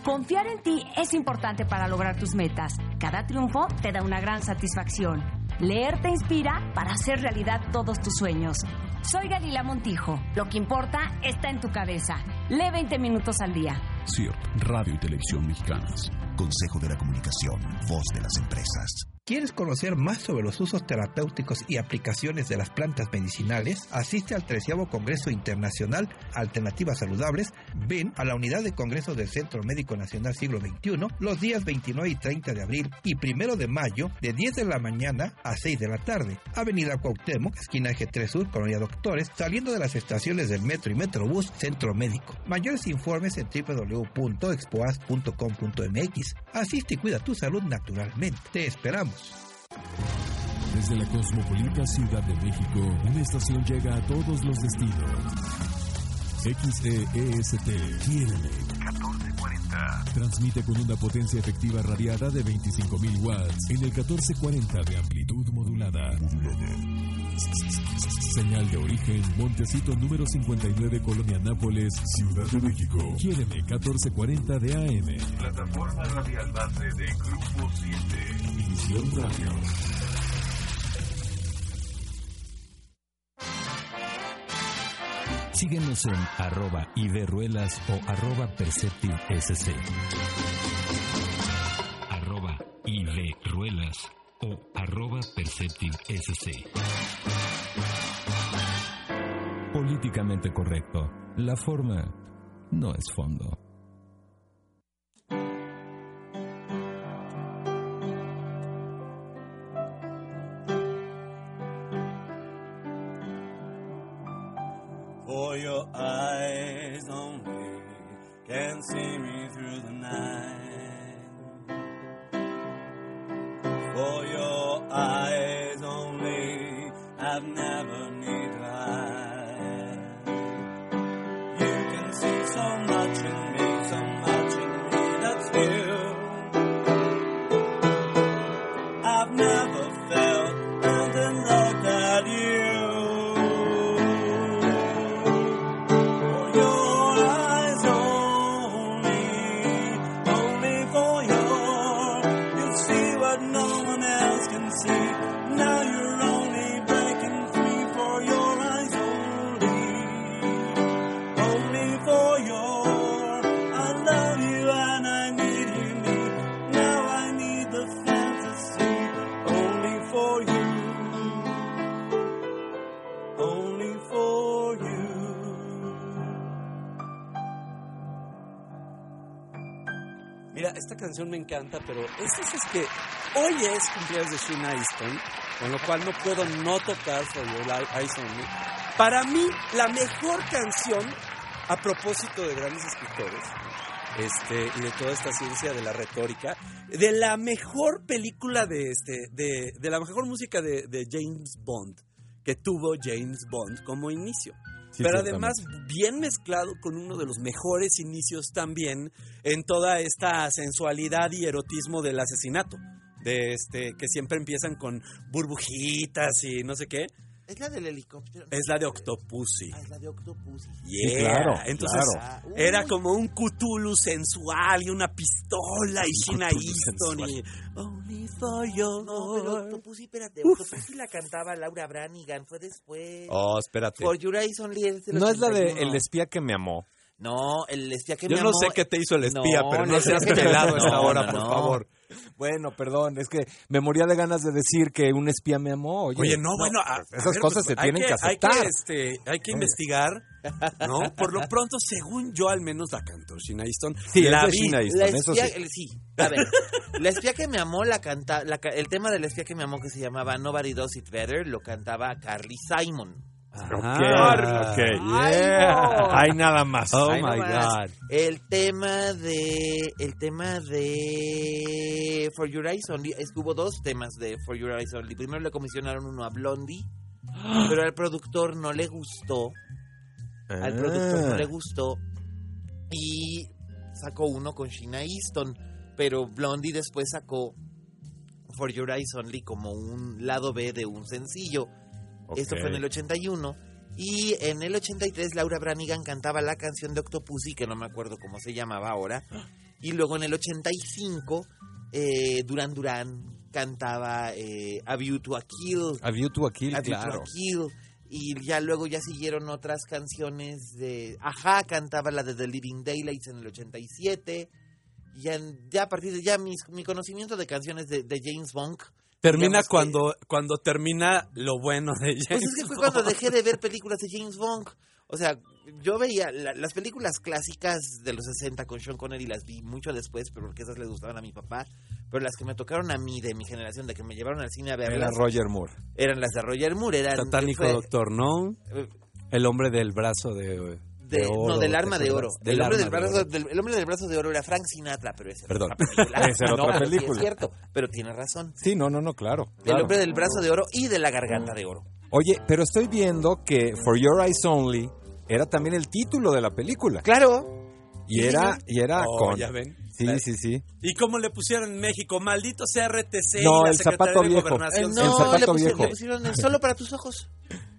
Confiar en ti es importante para lograr tus metas. Cada triunfo te da una gran satisfacción. Leer te inspira para hacer realidad todos tus sueños. Soy Galila Montijo. Lo que importa está en tu cabeza. Lee 20 minutos al día. CIRT, Radio y Televisión Mexicanas. Consejo de la Comunicación, voz de las empresas. ¿Quieres conocer más sobre los usos terapéuticos y aplicaciones de las plantas medicinales? Asiste al 13 Congreso Internacional Alternativas Saludables. Ven a la unidad de congreso del Centro Médico Nacional Siglo XXI los días 29 y 30 de abril y 1 de mayo de 10 de la mañana a 6 de la tarde. Avenida Cuauhtémoc, esquina Eje 3 Sur, Colonia Doctores, saliendo de las estaciones del Metro y Metrobús Centro Médico. Mayores informes en www.expoas.com.mx. Asiste y cuida tu salud naturalmente. Te esperamos. Desde la cosmopolita Ciudad de México, una estación llega a todos los destinos. XEEST, Quiéreme. 1440. Transmite con una potencia efectiva radiada de 25.000 watts en el 1440 de amplitud modulada. Señal de origen, Montecito número 59, Colonia Nápoles, Ciudad de México. Quiéreme 1440 de AM. Plataforma radial base de Grupo 7. División Radio. Síguenos en arroba Iberruelas o arroba PerceptiveSC. Arroba Iberruelas o arroba PerceptiveSC. Políticamente correcto. La forma no es fondo. See me Mira, esta canción me encanta, pero es, es, que hoy es cumpleaños de Sheena Easton, con lo cual no puedo no tocar Eyes Only. Para mí, la mejor canción, a propósito de grandes escritores, este, y de toda esta ciencia de la retórica, de la mejor película de, este, de, de la mejor música de James Bond, que tuvo James Bond como inicio. Sí, Pero además bien mezclado con uno de los mejores inicios también en toda esta sensualidad y erotismo del asesinato. De este, que siempre empiezan con burbujitas y no sé qué. Es la del helicóptero. Es la de Octopussy. Ah, es la de Octopussy. Yeah. claro, Entonces claro. era como un Cthulhu sensual y una pistola y Cthulhu Easton y Only for your No, pero Octopussy, espérate. Uf. Octopussy la cantaba Laura Branigan. Fue después. Oh, espérate. For Your Eyes Only es del No es la de 81. El espía que me amó. No, el espía que Yo me no amó- sé qué te hizo el espía, No, pero no seas pelado a esta No, hora, no, por no. favor. Bueno, perdón, es que me moría de ganas de decir que un espía me amó. Oye, Oye, no, bueno, a- esas a ver, cosas pues, se hay tienen que, hay aceptar. este, hay que investigar, ¿no? Por lo pronto, según yo, al menos la cantó Sheena Easton. Sí, la es de vi. Sheena Easton, La eso espía, sí. el- sí. A ver, la espía que me amó la canta, la ca- el tema del espía que me amó que se llamaba Nobody Does It Better lo cantaba Carly Simon. Ok, Ah. ok. Hay nada más. Oh my. God. El tema de el tema de For Your Eyes Only, es que hubo dos temas de For Your Eyes Only. Primero le comisionaron uno a Blondie, *gasps* pero al productor no le gustó Al Ah. productor no le gustó y sacó uno con Sheena Easton, pero Blondie después sacó For Your Eyes Only como un lado B de un sencillo. Esto fue en el 81. Y en el 83 Laura Branigan cantaba la canción de Octopussy, que no me acuerdo cómo se llamaba ahora. Y luego en el 85 eh, Duran Duran cantaba eh, A View to a Kill. A View to a Kill, A View to claro. a Kill. Y ya luego ya siguieron otras canciones de... Ajá, cantaba la de The Living Daylights en el 87. Y ya, ya a partir de ya mis- mi conocimiento de canciones de, de James Bond... Termina digamos que- cuando, cuando termina lo bueno de James Pues es que fue Bond. cuando dejé de ver *laughs* películas de James Bond. O sea, yo veía la- las películas clásicas de los 60 con Sean Connery, las vi mucho después, pero porque esas le gustaban a mi papá. Pero las que me tocaron a mí, de mi generación, de que me llevaron al cine a Era verlas, Roger Moore. eran las de Roger Moore. Eran, Satánico fue- Doctor No. eh, El hombre del brazo de, de, de- oro. no, del ¿te arma de oro. Del el, hombre arma del de brazo, oro. del- el hombre del brazo de oro era Frank Sinatra, pero esa Perdón. otra película. *laughs* Esa era No, otra pero sí película. es cierto, pero tiene razón. Sí, no, no, no, claro. El claro. hombre del brazo de oro y de la garganta de oro. Oye, pero estoy viendo que For Your Eyes Only era también el título de la película. Claro. Y Sí, era, y era Oh, con. ya ven. Sí, sí, sí. ¿Y cómo le pusieron en México? Maldito sea RTC No, y la el zapato de viejo. Gobernación. Eh, El no, zapato le, pusieron, viejo. le pusieron el solo para tus ojos.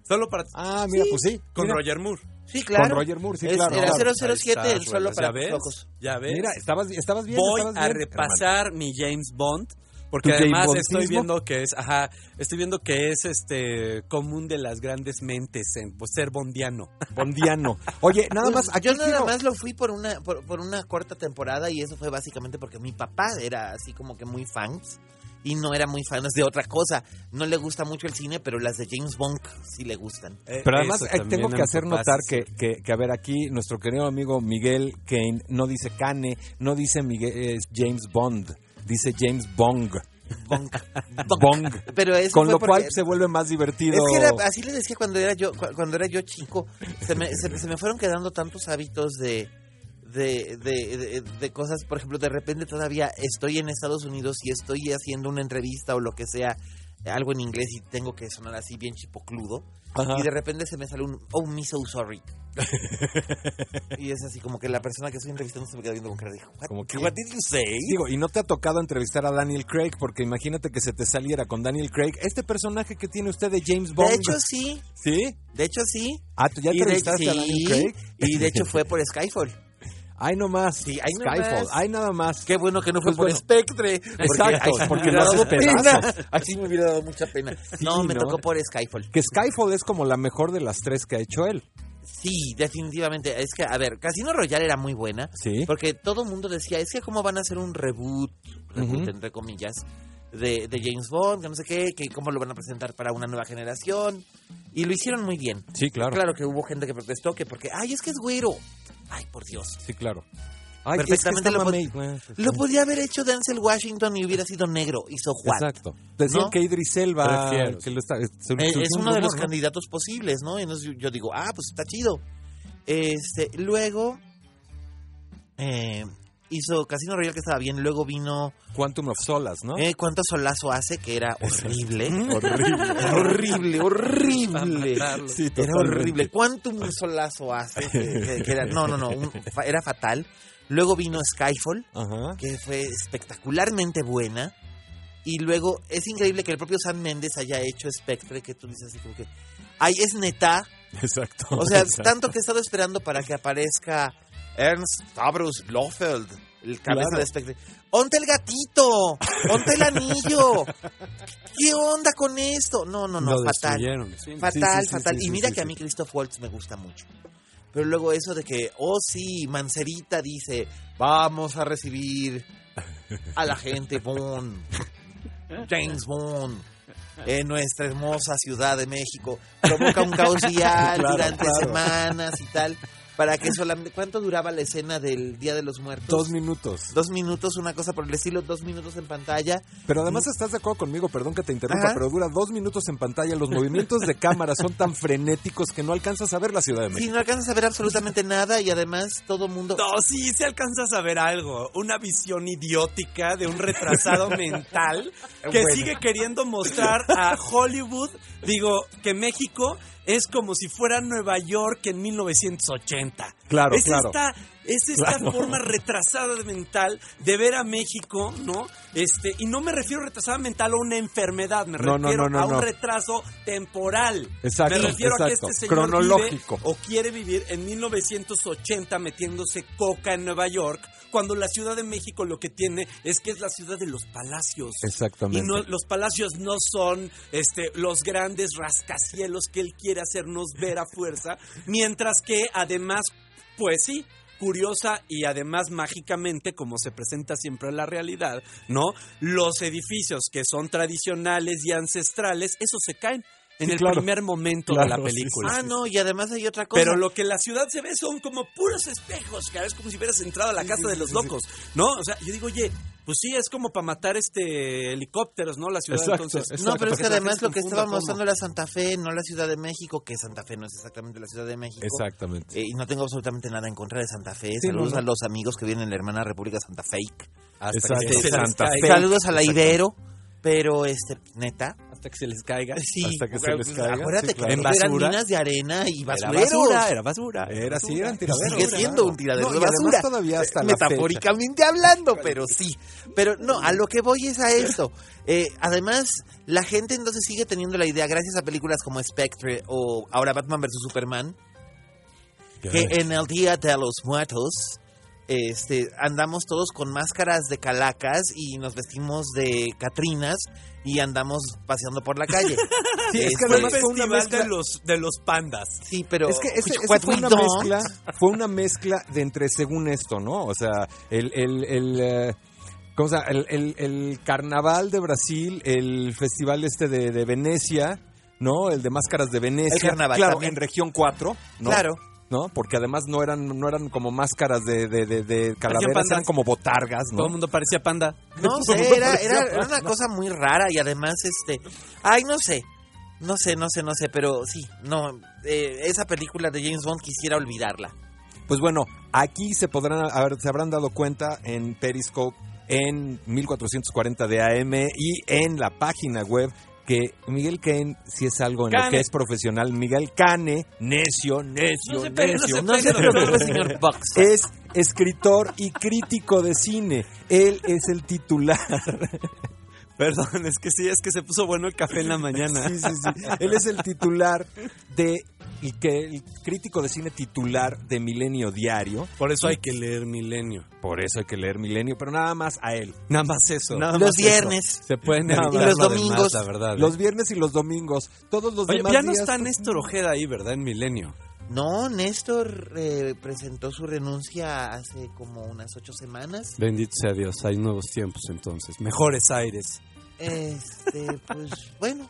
Solo para... Ah, mira, pues sí. Con mira. Roger Moore. Sí, claro. Con Roger Moore, sí, Es- claro. Era claro. 007, Ahí el está, solo Ruelas. para ¿Ya ves? ojos. Ya ves. Mira, estabas, estabas bien. Voy estabas a bien, repasar mi James Bond. Porque ¿Tu además estoy viendo que es, ajá, estoy viendo que es este común de las grandes mentes en pues, ser bondiano. Bondiano. Oye, *laughs* nada Pues, más, aquí yo nada quiero- más lo fui por una por, por una corta temporada y eso fue básicamente porque mi papá era así como que muy fans y no era muy fans de otra cosa. No le gusta mucho el cine, pero las de James Bond sí le gustan. Pero además eh, tengo a que hacer notar que, que, que, a ver, aquí nuestro querido amigo Miguel Kane no dice Cane, no dice Miguel, eh, James Bond, dice James Bong. Bong. *laughs* Bong. Pero eso Con lo cual se vuelve más divertido. Es que era- así le decía cuando era yo cu- cuando era yo chico. Se me, se, se me fueron quedando tantos hábitos de de, de, de- de cosas, por ejemplo, de repente todavía estoy en Estados Unidos y estoy haciendo una entrevista o lo que sea, algo en inglés y tengo que sonar así bien chipocludo. Ajá. Y de repente se me sale un, oh, me so sorry. *laughs* y es así como que la persona que estoy entrevistando se me queda viendo con cara de, what, Como que- what did you say? Digo, y no te ha tocado entrevistar a Daniel Craig, porque imagínate que se te saliera con Daniel Craig, este personaje que tiene usted de James Bond. De hecho, sí. ¿Sí? De hecho, sí. Ah, ¿tú ya de- entrevistaste a Daniel Craig? Y de hecho fue *laughs* por Skyfall. Ay, no más. Sí, hay Skyfall. Ay, nada más. Qué bueno que no fue Pues por bueno. Spectre. Exacto, porque dado haces pena. pedazos. Así me hubiera dado mucha pena. no, me ¿no? tocó por Skyfall. Que Skyfall es como la mejor de las tres que ha hecho él. Sí, definitivamente. Es que, a ver, Casino Royale era muy buena. Sí. Porque todo el mundo decía, es que cómo van a hacer un reboot, reboot entre comillas, de, de James Bond, que no sé qué, que cómo lo van a presentar para una nueva generación. Y lo hicieron muy bien. Sí, claro. Claro que hubo gente que protestó que porque, ay, es que es güero. Ay, por Dios. Sí, claro. Ay, Perfectamente es que lo, pod- mamey. Bueno, pues, lo podía haber hecho Denzel Washington y hubiera sido negro. Hizo Juan. Exacto. Decían ¿No? que Idris Elba Prefiero. que lo está, es, Eh, es un uno de los candidatos posibles, ¿no? Y entonces yo, yo digo, ah, pues está chido. Este, luego eh, hizo Casino Royale que estaba bien, luego vino Quantum of Solace, ¿no? eh, ¿Cuánto solazo hace? Que era *laughs* horrible. Horrible. horrible, horrible. Sí, Era horrible. ¿Cuánto solazo hace? Que, que- *laughs* era, no, no, no, un- era fatal. Luego vino Skyfall, Ajá. que fue espectacularmente buena. Y luego es increíble que el propio Sam Méndez haya hecho Spectre, que tú dices así como que, ay, es neta. Exacto. O sea, exacto. tanto que he estado esperando para que aparezca Ernst Stavros Blofeld, el cabeza Claro. de Spectre. ¡Onte el gatito! ¡Onte el anillo! *laughs* ¿Qué onda con esto? No, no, no, Lo fatal. sí. Fatal, Sí, sí, sí, fatal. y mira que a mí Christoph Waltz me gusta mucho. Pero luego eso de que, oh sí, Mancerita dice, vamos a recibir a la gente Bond, James Bond, en nuestra hermosa Ciudad de México. Provoca un caos *laughs* vial Claro, durante claro. semanas y tal. Para que solamente... ¿Cuánto duraba la escena del Día de los Muertos? Dos minutos. Dos minutos, una cosa por el estilo, dos minutos en pantalla. Pero además estás de acuerdo conmigo, perdón que te interrumpa, Ajá. pero dura dos minutos en pantalla. Los movimientos de cámara son tan frenéticos que no alcanzas a ver la Ciudad de Sí, México. no alcanzas a ver absolutamente nada y además todo mundo... No, sí, se alcanzas a ver algo. Una visión idiótica de un retrasado *laughs* mental que Bueno. sigue queriendo mostrar a Hollywood, digo, que México es como si fuera Nueva York en 1980. Claro, es claro. Esta, es esta Claro. forma retrasada de mental de ver a México, ¿no? Este, y no me refiero a retrasada mental a una enfermedad, me No, refiero no, no, a un retraso temporal. Exacto, me refiero a que este señor Cronológico. vive o quiere vivir en 1980 metiéndose coca en Nueva York, cuando la Ciudad de México lo que tiene es que es la ciudad de los palacios. Exactamente. Y no, los palacios no son este, los grandes rascacielos que él quiere hacernos ver a fuerza, mientras que además, pues sí, curiosa y además mágicamente, como se presenta siempre en la realidad, ¿no? Los edificios que son tradicionales y ancestrales, esos se caen en Sí, el claro. primer momento Claro, de la película. sí, sí. Ah, no, y además hay otra cosa. Pero lo que la ciudad se ve son como puros espejos, que es como si hubieras entrado a la casa de los locos, ¿no? O sea, yo digo, oye, pues sí, es como para matar este helicópteros, ¿no? La ciudad Exacto, entonces. No, pero es que además lo que estaba mostrando era Santa Fe, no la Ciudad de México, que Santa Fe no es exactamente la Ciudad de México. Exactamente. Eh, y no tengo absolutamente nada en contra de Santa Fe. Sí, Saludos no, no. a los amigos que vienen en la hermana República Santa Fake. Hasta Exacto, que Santa. Fe. Saludos a la Exacto. Ibero, pero este, neta. Hasta que se les caiga. Sí, Hasta que se les pues, caiga, Acuérdate sí, que eran basura. minas de arena y Era basureros. basura, era basura. Era así, basura. eran tiraderos. Sigue siendo un tiradero No, de basura. todavía hasta la Metafóricamente hablando, pero sí. Pero no, a lo que voy es a esto. Eh, además, la gente entonces sigue teniendo la idea, gracias a películas como Spectre o ahora Batman vs. Superman, que en el Día de los Muertos este, andamos todos con máscaras de calacas y nos vestimos de catrinas y andamos paseando por la calle. *laughs* Sí, es que Este, además fue una mezcla de los, de los pandas. Sí, pero... es que ese- ese what fue we una mezcla, fue una mezcla de entre según esto, ¿no? O sea, el, el, el, eh, ¿cómo se llama? El, el- el carnaval de Brasil, el festival este de, de Venecia, ¿no? El de máscaras de Venecia. El carnaval claro, también. en región 4, ¿no? Claro. ¿No? Porque además no eran, no eran como máscaras de, de, de, de calaveras, eran como botargas, ¿no? Todo el mundo parecía panda. No *laughs* sé, era, era, una cosa muy rara y además, este, ay, no sé, no sé, no sé, no sé, pero sí, no, eh, esa película de James Bond quisiera olvidarla. Pues bueno, aquí se podrán, a ver, se habrán dado cuenta en Periscope, en 1440 de AM y en la página web que Miguel Kane, si es algo en lo Cane. que es profesional, Miguel Cane, necio, necio, No se pegue, no necio, No se preocupe, señor Box. es escritor y crítico de cine. Él es el titular. *laughs* *laughs* Perdón, es que sí, es que se puso bueno el café en la mañana. Sí, sí, sí. Él es el titular de y que el crítico de cine titular de Milenio Diario. Por eso hay que leer Milenio. Por eso hay que leer Milenio, pero nada más a él. Nada más eso. Nada Los más eso. viernes. Se pueden Y los lo demás, domingos. la verdad. ¿eh? Los viernes y los domingos. Todos los Oye, demás ya no días, está Néstor Ojeda ahí, ¿verdad? En Milenio. No, Néstor eh, presentó su renuncia hace como unas ocho semanas. Bendito sea Dios, hay nuevos tiempos entonces. Mejores aires. Este, *laughs* pues, bueno.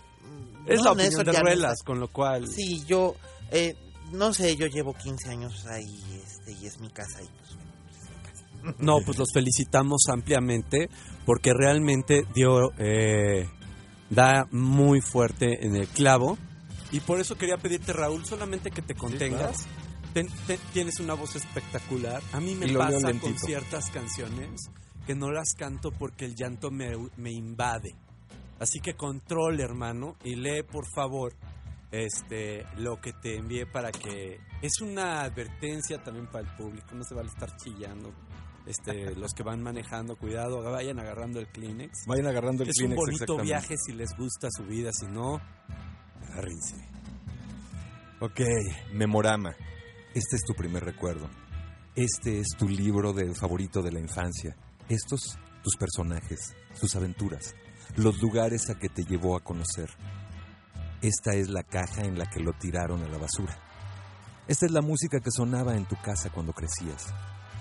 Es no, la opinión Néstor de no Ruelas, con lo cual... Sí, yo, eh, no sé, yo llevo 15 años ahí, este, y es mi casa y pues, bueno, es mi casa. No, pues los felicitamos ampliamente porque realmente dio, eh, da muy fuerte en el clavo. Y por eso quería pedirte, Raúl, solamente que te contengas. Ten- ten- tienes una voz espectacular. A mí me pasa con ciertas canciones que no las canto porque el llanto me, me invade. Así que control, hermano, y lee, por favor, este, lo que te envié para que... Es una advertencia también para el público, no se vale estar chillando. Este, *laughs* los que van manejando, cuidado, vayan agarrando el Kleenex. Vayan agarrando el es Kleenex, un bonito viaje si les gusta su vida, si no, agárrense. Ok, Memorama. Este es tu primer recuerdo. Este es tu libro de favorito de la infancia. Estos, tus personajes, sus aventuras, los lugares a que te llevó a conocer. Esta es la caja en la que lo tiraron a la basura. Esta es la música que sonaba en tu casa cuando crecías.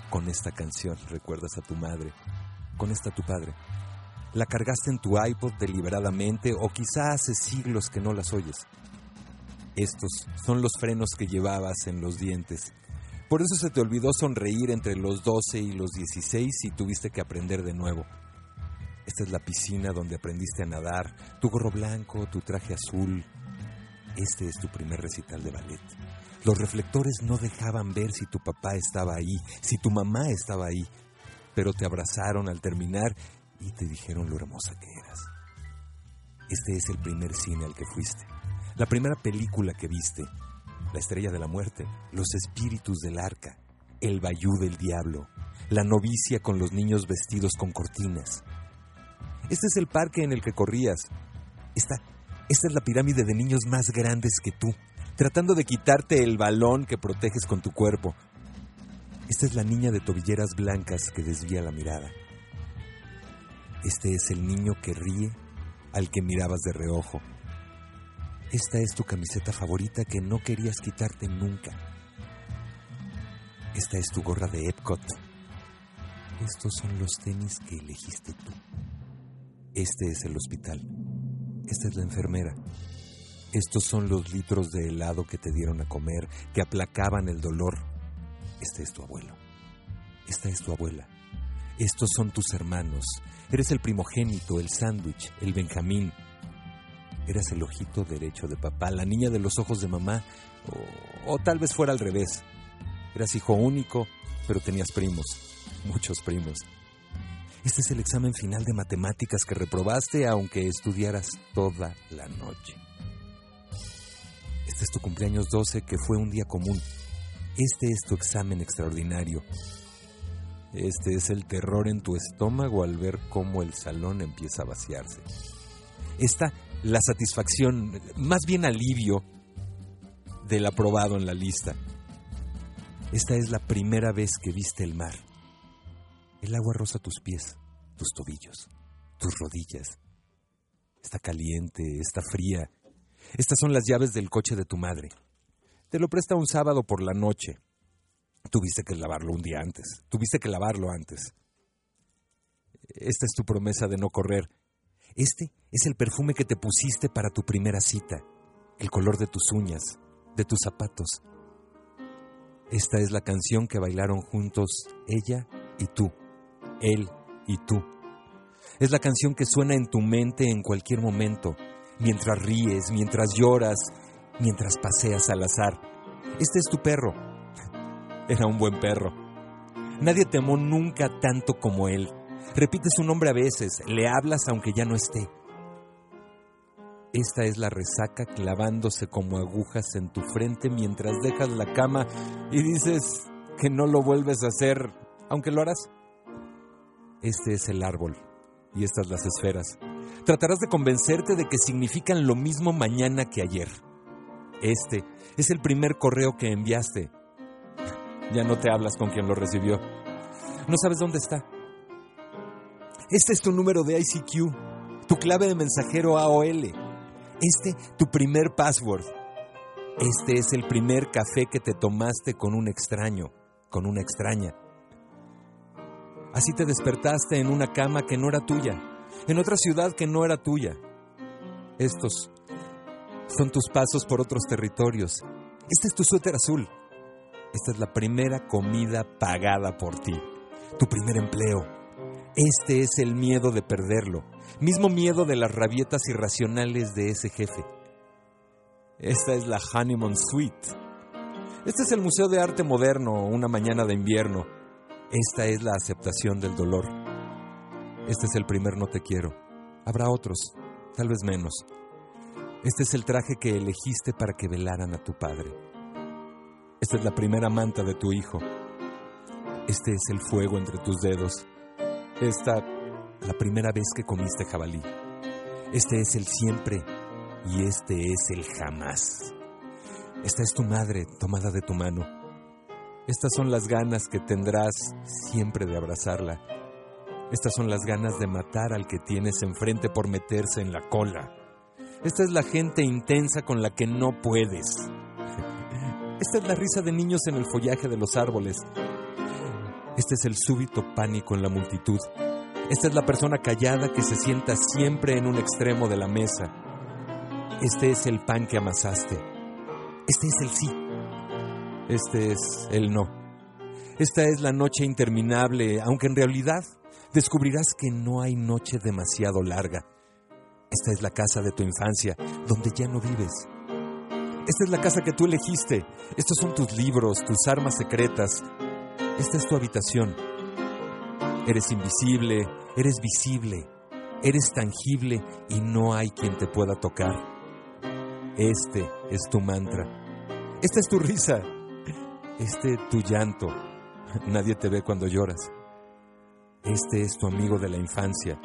Con esta canción recuerdas a tu madre, con esta a tu padre. La cargaste en tu iPod deliberadamente o quizá hace siglos que no las oyes. Estos son los frenos que llevabas en los dientes. Por eso se te olvidó sonreír entre los 12 y los 16 y tuviste que aprender de nuevo. Esta es la piscina donde aprendiste a nadar, tu gorro blanco, tu traje azul. Este es tu primer recital de ballet. Los reflectores no dejaban ver si tu papá estaba ahí, si tu mamá estaba ahí, pero te abrazaron al terminar y te dijeron lo hermosa que eras. Este es el primer cine al que fuiste. La primera película que viste, La Estrella de la Muerte, Los Espíritus del Arca, El Bayú del Diablo, La Novicia con los niños vestidos con cortinas. Este es el parque en el que corrías. Esta, esta es la pirámide de niños más grandes que tú, tratando de quitarte el balón que proteges con tu cuerpo. Esta es la niña de tobilleras blancas que desvía la mirada. Este es el niño que ríe al que mirabas de reojo. Esta es tu camiseta favorita que no querías quitarte nunca. Esta es tu gorra de Epcot. Estos son los tenis que elegiste tú. Este es el hospital. Esta es la enfermera. Estos son los litros de helado que te dieron a comer, que aplacaban el dolor. Este es tu abuelo. Esta es tu abuela. Estos son tus hermanos. Eres el primogénito, el sándwich, el Benjamín. Eras el ojito derecho de papá, la niña de los ojos de mamá, o, tal vez fuera al revés. Eras hijo único, pero tenías primos, muchos primos. Este es el examen final de matemáticas que reprobaste aunque estudiaras toda la noche. Este es tu cumpleaños 12 que fue un día común. Este es tu examen extraordinario. Este es el terror en tu estómago al ver cómo el salón empieza a vaciarse. Esta, la satisfacción, más bien alivio, del aprobado en la lista. Esta es la primera vez que viste el mar. El agua roza tus pies, tus tobillos, tus rodillas. Está caliente, está fría. Estas son las llaves del coche de tu madre. Te lo presta un sábado por la noche. Tuviste que lavarlo un día antes. Tuviste que lavarlo antes. Esta es tu promesa de no correr. Este es el perfume que te pusiste para tu primera cita. El color de tus uñas, de tus zapatos. Esta es la canción que bailaron juntos ella y tú, él y tú. Es la canción que suena en tu mente en cualquier momento, mientras ríes, mientras lloras, mientras paseas al azar. Este es tu perro. Era un buen perro. Nadie te amó nunca tanto como él. Repite su nombre a veces, le hablas aunque ya no esté. Esta es la resaca clavándose como agujas en tu frente mientras dejas la cama y dices que no lo vuelves a hacer, aunque lo harás. Este es el árbol y estas las esferas. Tratarás de convencerte de que significan lo mismo mañana que ayer. Este es el primer correo que enviaste. Ya no te hablas con quien lo recibió. No sabes dónde está. Este es tu número de ICQ, tu clave de mensajero AOL. Este, tu primer password. Este es el primer café que te tomaste con un extraño, con una extraña. Así te despertaste en una cama que no era tuya, en otra ciudad que no era tuya. Estos son tus pasos por otros territorios. Este es tu suéter azul. Esta es la primera comida pagada por ti, tu primer empleo. Este es el miedo de perderlo, mismo miedo de las rabietas irracionales de ese jefe. Esta es la Honeymoon Suite. Este es el Museo de Arte Moderno, una mañana de invierno. Esta es la aceptación del dolor. Este es el primer no te quiero. Habrá otros, tal vez menos. Este es el traje que elegiste para que velaran a tu padre. Esta es la primera manta de tu hijo. Este es el fuego entre tus dedos. Esta, la primera vez que comiste jabalí. Este es el siempre y este es el jamás. Esta es tu madre tomada de tu mano. Estas son las ganas que tendrás siempre de abrazarla. Estas son las ganas de matar al que tienes enfrente por meterse en la cola. Esta es la gente intensa con la que no puedes. Esta es la risa de niños en el follaje de los árboles. Este es el súbito pánico en la multitud. Esta es la persona callada que se sienta siempre en un extremo de la mesa. Este es el pan que amasaste. Este es el sí. Este es el no. Esta es la noche interminable, aunque en realidad descubrirás que no hay noche demasiado larga. Esta es la casa de tu infancia, donde ya no vives. Esta es la casa que tú elegiste. Estos son tus libros, tus armas secretas. Esta es tu habitación. Eres invisible, eres visible, eres tangible y no hay quien te pueda tocar. Este es tu mantra. Esta es tu risa. Este tu llanto. Nadie te ve cuando lloras. Este es tu amigo de la infancia.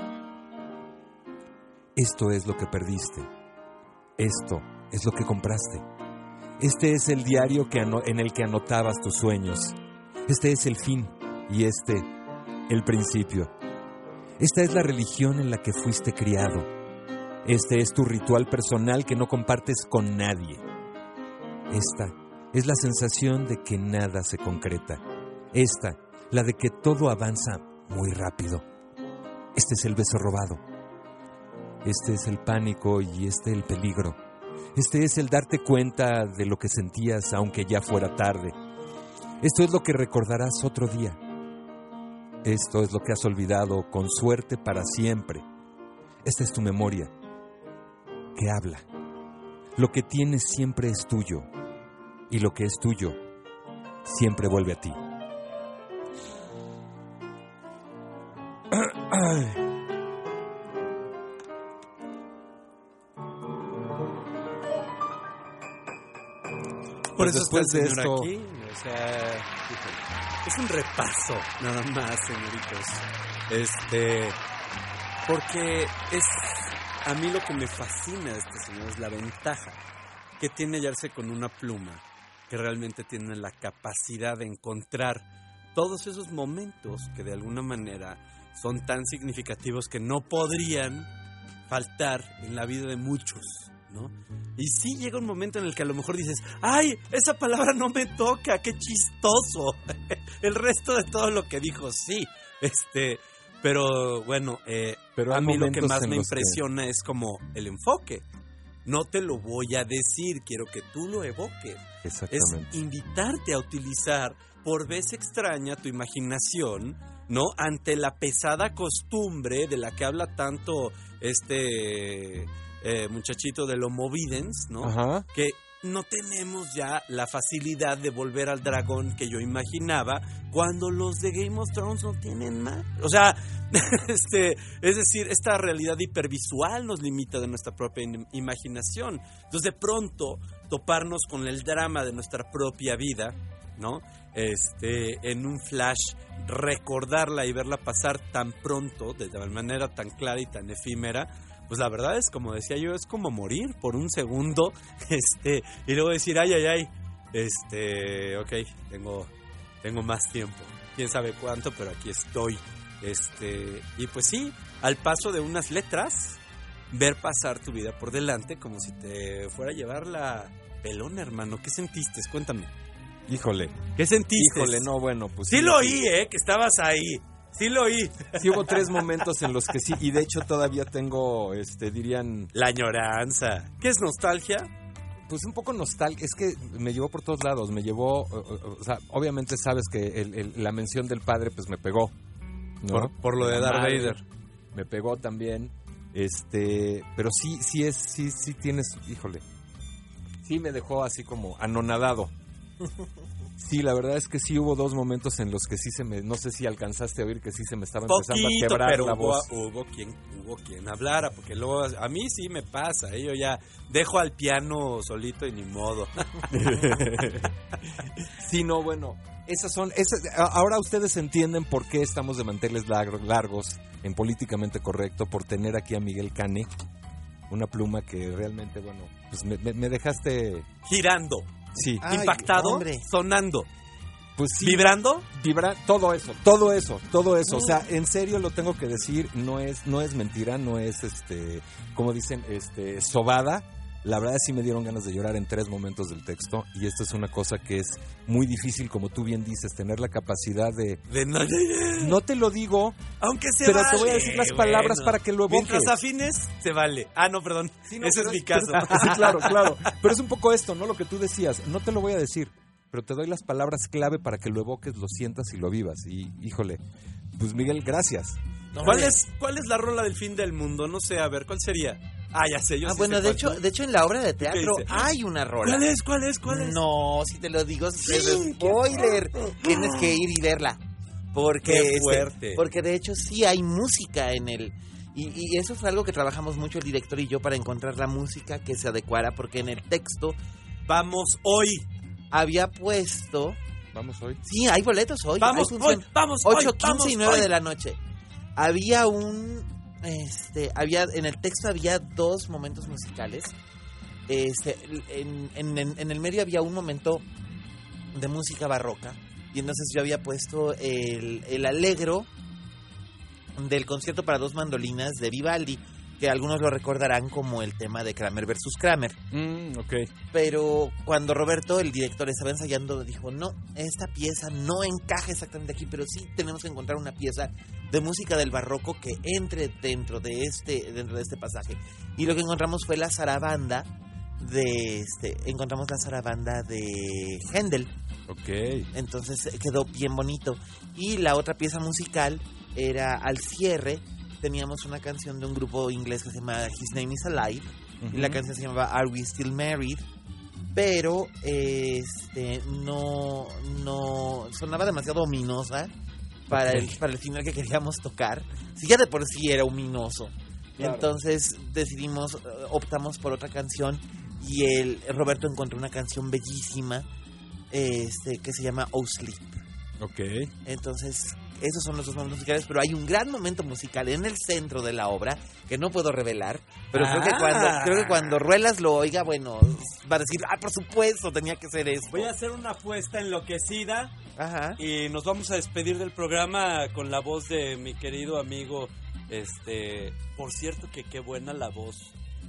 Esto es lo que perdiste. Esto es lo que compraste. Este es el diario que en el que anotabas tus sueños. Este es el fin y este el principio. Esta es la religión en la que fuiste criado. Este es tu ritual personal que no compartes con nadie. Esta es la sensación de que nada se concreta. Esta, la de que todo avanza muy rápido. Este es el beso robado. Este es el pánico y este el peligro. Este es el darte cuenta de lo que sentías aunque ya fuera tarde. Esto es lo que recordarás otro día. Esto es lo que has olvidado con suerte para siempre. Esta es tu memoria, que habla. Lo que tienes siempre es tuyo, y lo que es tuyo siempre vuelve a ti. *clears throat* Por Pues eso después está el de esto- aquí. O sea, es un repaso, nada más, señoritos. Este, porque es a mí lo que me fascina de este señor es la ventaja que tiene hallarse con una pluma que realmente tiene la capacidad de encontrar todos esos momentos que de alguna manera son tan significativos que no podrían faltar en la vida de muchos, ¿no? Y sí llega un momento en el que a lo mejor dices, ay, esa palabra no me toca, qué chistoso. *laughs* el resto de todo lo que dijo, sí, este, pero bueno, eh, Pero a mí lo que más me que- impresiona es como el enfoque. No te lo voy a decir, quiero que tú lo evoques. Es Exactamente. invitarte a utilizar por vez extraña tu imaginación, ¿no? Ante la pesada costumbre de la que habla tanto este eh, muchachito de Homo Videns, ¿no? Ajá. Que no tenemos ya la facilidad de volver al dragón que yo imaginaba cuando los de Game of Thrones no tienen más. O sea, *laughs* este, es decir, esta realidad hipervisual nos limita de nuestra propia im- imaginación. Entonces, de pronto, toparnos con el drama de nuestra propia vida, ¿no? Este, en un flash, recordarla y verla pasar tan pronto, de tal manera tan clara y tan efímera, pues la verdad es como decía yo, es como morir por un segundo, *laughs* este, y luego decir, ay, ay, ay, este, ok, tengo, tengo más tiempo, quién sabe cuánto, pero aquí estoy, este, y pues sí, al paso de unas letras, ver pasar tu vida por delante como si te fuera a llevar la pelona, hermano, ¿qué sentiste? Cuéntame. Híjole. ¿Qué sentiste? Híjole, no, bueno, pues Sí lo oí, ¿eh? Que estabas ahí. Sí lo oí. Sí hubo tres momentos en los que sí, y de hecho todavía tengo, este, dirían... La añoranza. ¿Qué es nostalgia? Pues un poco nostálgico, es que me llevó por todos lados, me llevó, o, sea, obviamente sabes que el- el- la mención del padre pues me pegó, ¿no? Por- por lo de Darth Vader. Me pegó también, este, pero sí, sí es, sí, sí tienes, híjole, sí me dejó así como anonadado. Sí, la verdad es que sí hubo dos momentos en los que sí se me, no sé si alcanzaste a oír que sí se me estaba empezando a quebrar pero la hubo, voz. hubo quien hubo quien hablara, porque luego a mí sí me pasa, ¿eh? yo ya dejo al piano solito y ni modo. *laughs* Sí, no, bueno, esas son, esas, ahora ustedes entienden por qué estamos de manteles lar- largos en políticamente correcto, por tener aquí a Miguel Cane, una pluma que realmente, bueno, pues me, me- me dejaste, Girando, sí, impactado, hombre. sonando, pues sí, vibrando. vibra, todo eso, todo eso, todo eso, o sea, en serio lo tengo que decir, no es, no es mentira, no es, este, como dicen, este, sobada. La verdad sí me dieron ganas de llorar en tres momentos del texto y esto es una cosa que es muy difícil, como tú bien dices, tener la capacidad de... De no, No te lo digo, aunque se pero te voy a decir las palabras bueno. para que lo evoques. Mientras afines, se vale. Ah, no, perdón. Sí, no, Ese es mi caso. pero- sí, claro, *laughs* claro. Pero es un poco esto, ¿no? Lo que tú decías. No te lo voy a decir, pero te doy las palabras clave para que lo evoques, lo sientas y lo vivas. Y, híjole, pues Miguel, gracias. ¿Cuál es, ¿Cuál es la rola del fin del mundo? No sé, a ver, ¿cuál sería? Ah, ya sé, yo Ah, sí bueno, sé de cuál. hecho, de hecho en la obra de teatro dice? hay una rola. ¿Cuál es? ¿Cuál es? ¿Cuál es? No, si te lo digo, Sí, es spoiler. Tienes que ir y verla. Porque, Qué este, fuerte. porque de hecho sí hay música en el. Y, y eso fue algo que trabajamos mucho el director y yo para encontrar la música que se adecuara, porque en el texto Vamos hoy. había puesto... Vamos hoy. Sí, hay boletos hoy. Vamos hoy, vamos hoy, 8, 15 y vamos 9 hoy. de la noche. Había un... Este, había, en el texto había dos momentos musicales. Este, en, en- el medio había un momento de música barroca. Y entonces yo había puesto el, el alegro del concierto para dos mandolinas de Vivaldi, que algunos lo recordarán como el tema de Kramer versus Kramer. Mm, ok. Pero cuando Roberto, el director, estaba ensayando, dijo, no, esta pieza no encaja exactamente aquí, pero sí tenemos que encontrar una pieza de música del barroco que entre dentro de este, dentro de este pasaje. Y lo que encontramos fue la zarabanda de este, encontramos la zarabanda de Händel. Ok. Entonces eh, quedó bien bonito. Y la otra pieza musical era al cierre. Teníamos una canción de un grupo inglés que se llama His Name is Alive. Y la canción se llamaba Are We Still Married? Pero este no, no sonaba demasiado ominosa para, el, para el final que queríamos tocar. Si ya de por sí era ominoso. Claro. Entonces decidimos, eh, optamos por otra canción y el Roberto encontró una canción bellísima este, que se llama Oh Sleep. Ok. Entonces, esos son los dos momentos musicales, pero hay un gran momento musical en el centro de la obra que no puedo revelar, pero creo que Ah. cuando creo que cuando Ruelas lo oiga, bueno, va a decir, "Ah, por supuesto, tenía que ser eso." Voy a hacer una apuesta enloquecida. Ajá. Y nos vamos a despedir del programa con la voz de mi querido amigo. Este. Por cierto, que qué buena la voz.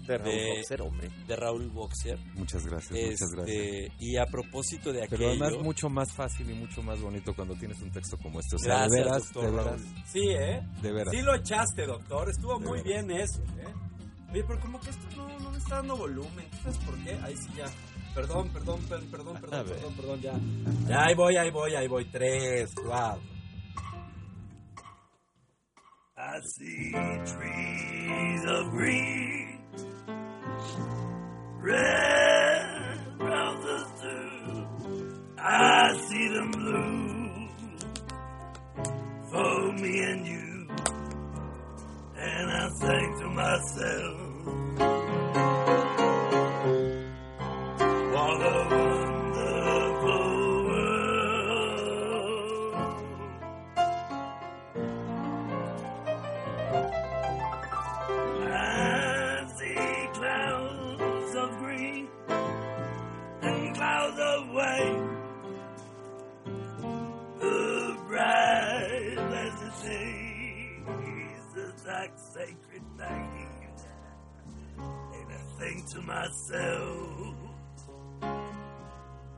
De Raúl Boxer, hombre. De Raúl Boxer. Muchas gracias, muchas Este, gracias. Y a propósito de aquello. Pero además mucho más fácil y mucho más bonito cuando tienes un texto como este. O sea, Gracias, de veras, doctor de veras. Sí, ¿eh? De veras. Sí lo echaste, doctor. Estuvo De muy veras. bien eso, ¿eh? Oye, pero como que esto no, no me está dando volumen. ¿Sabes por qué? Ahí sí ya. Perdón, perdón, per- perdón, A perdón, ver. perdón, perdón, ya. Ya, ahí voy, ahí voy, ahí voy. Tres, cuatro. I see trees of green, red roses too. I see them blue for me and you, and I think to myself, to myself,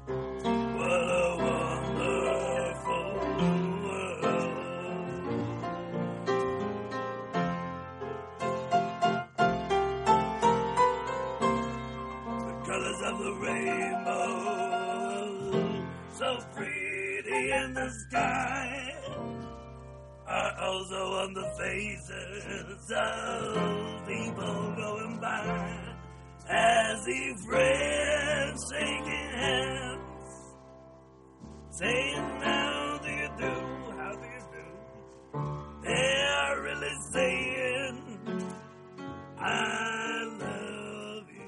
what a wonderful world. the colors of the rainbow, so pretty in the sky, are also on the faces of people going by. As if friends shaking hands, saying, How do you do? How do you do? They are really saying, I love you.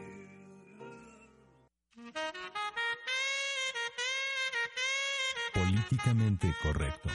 Políticamente correcto.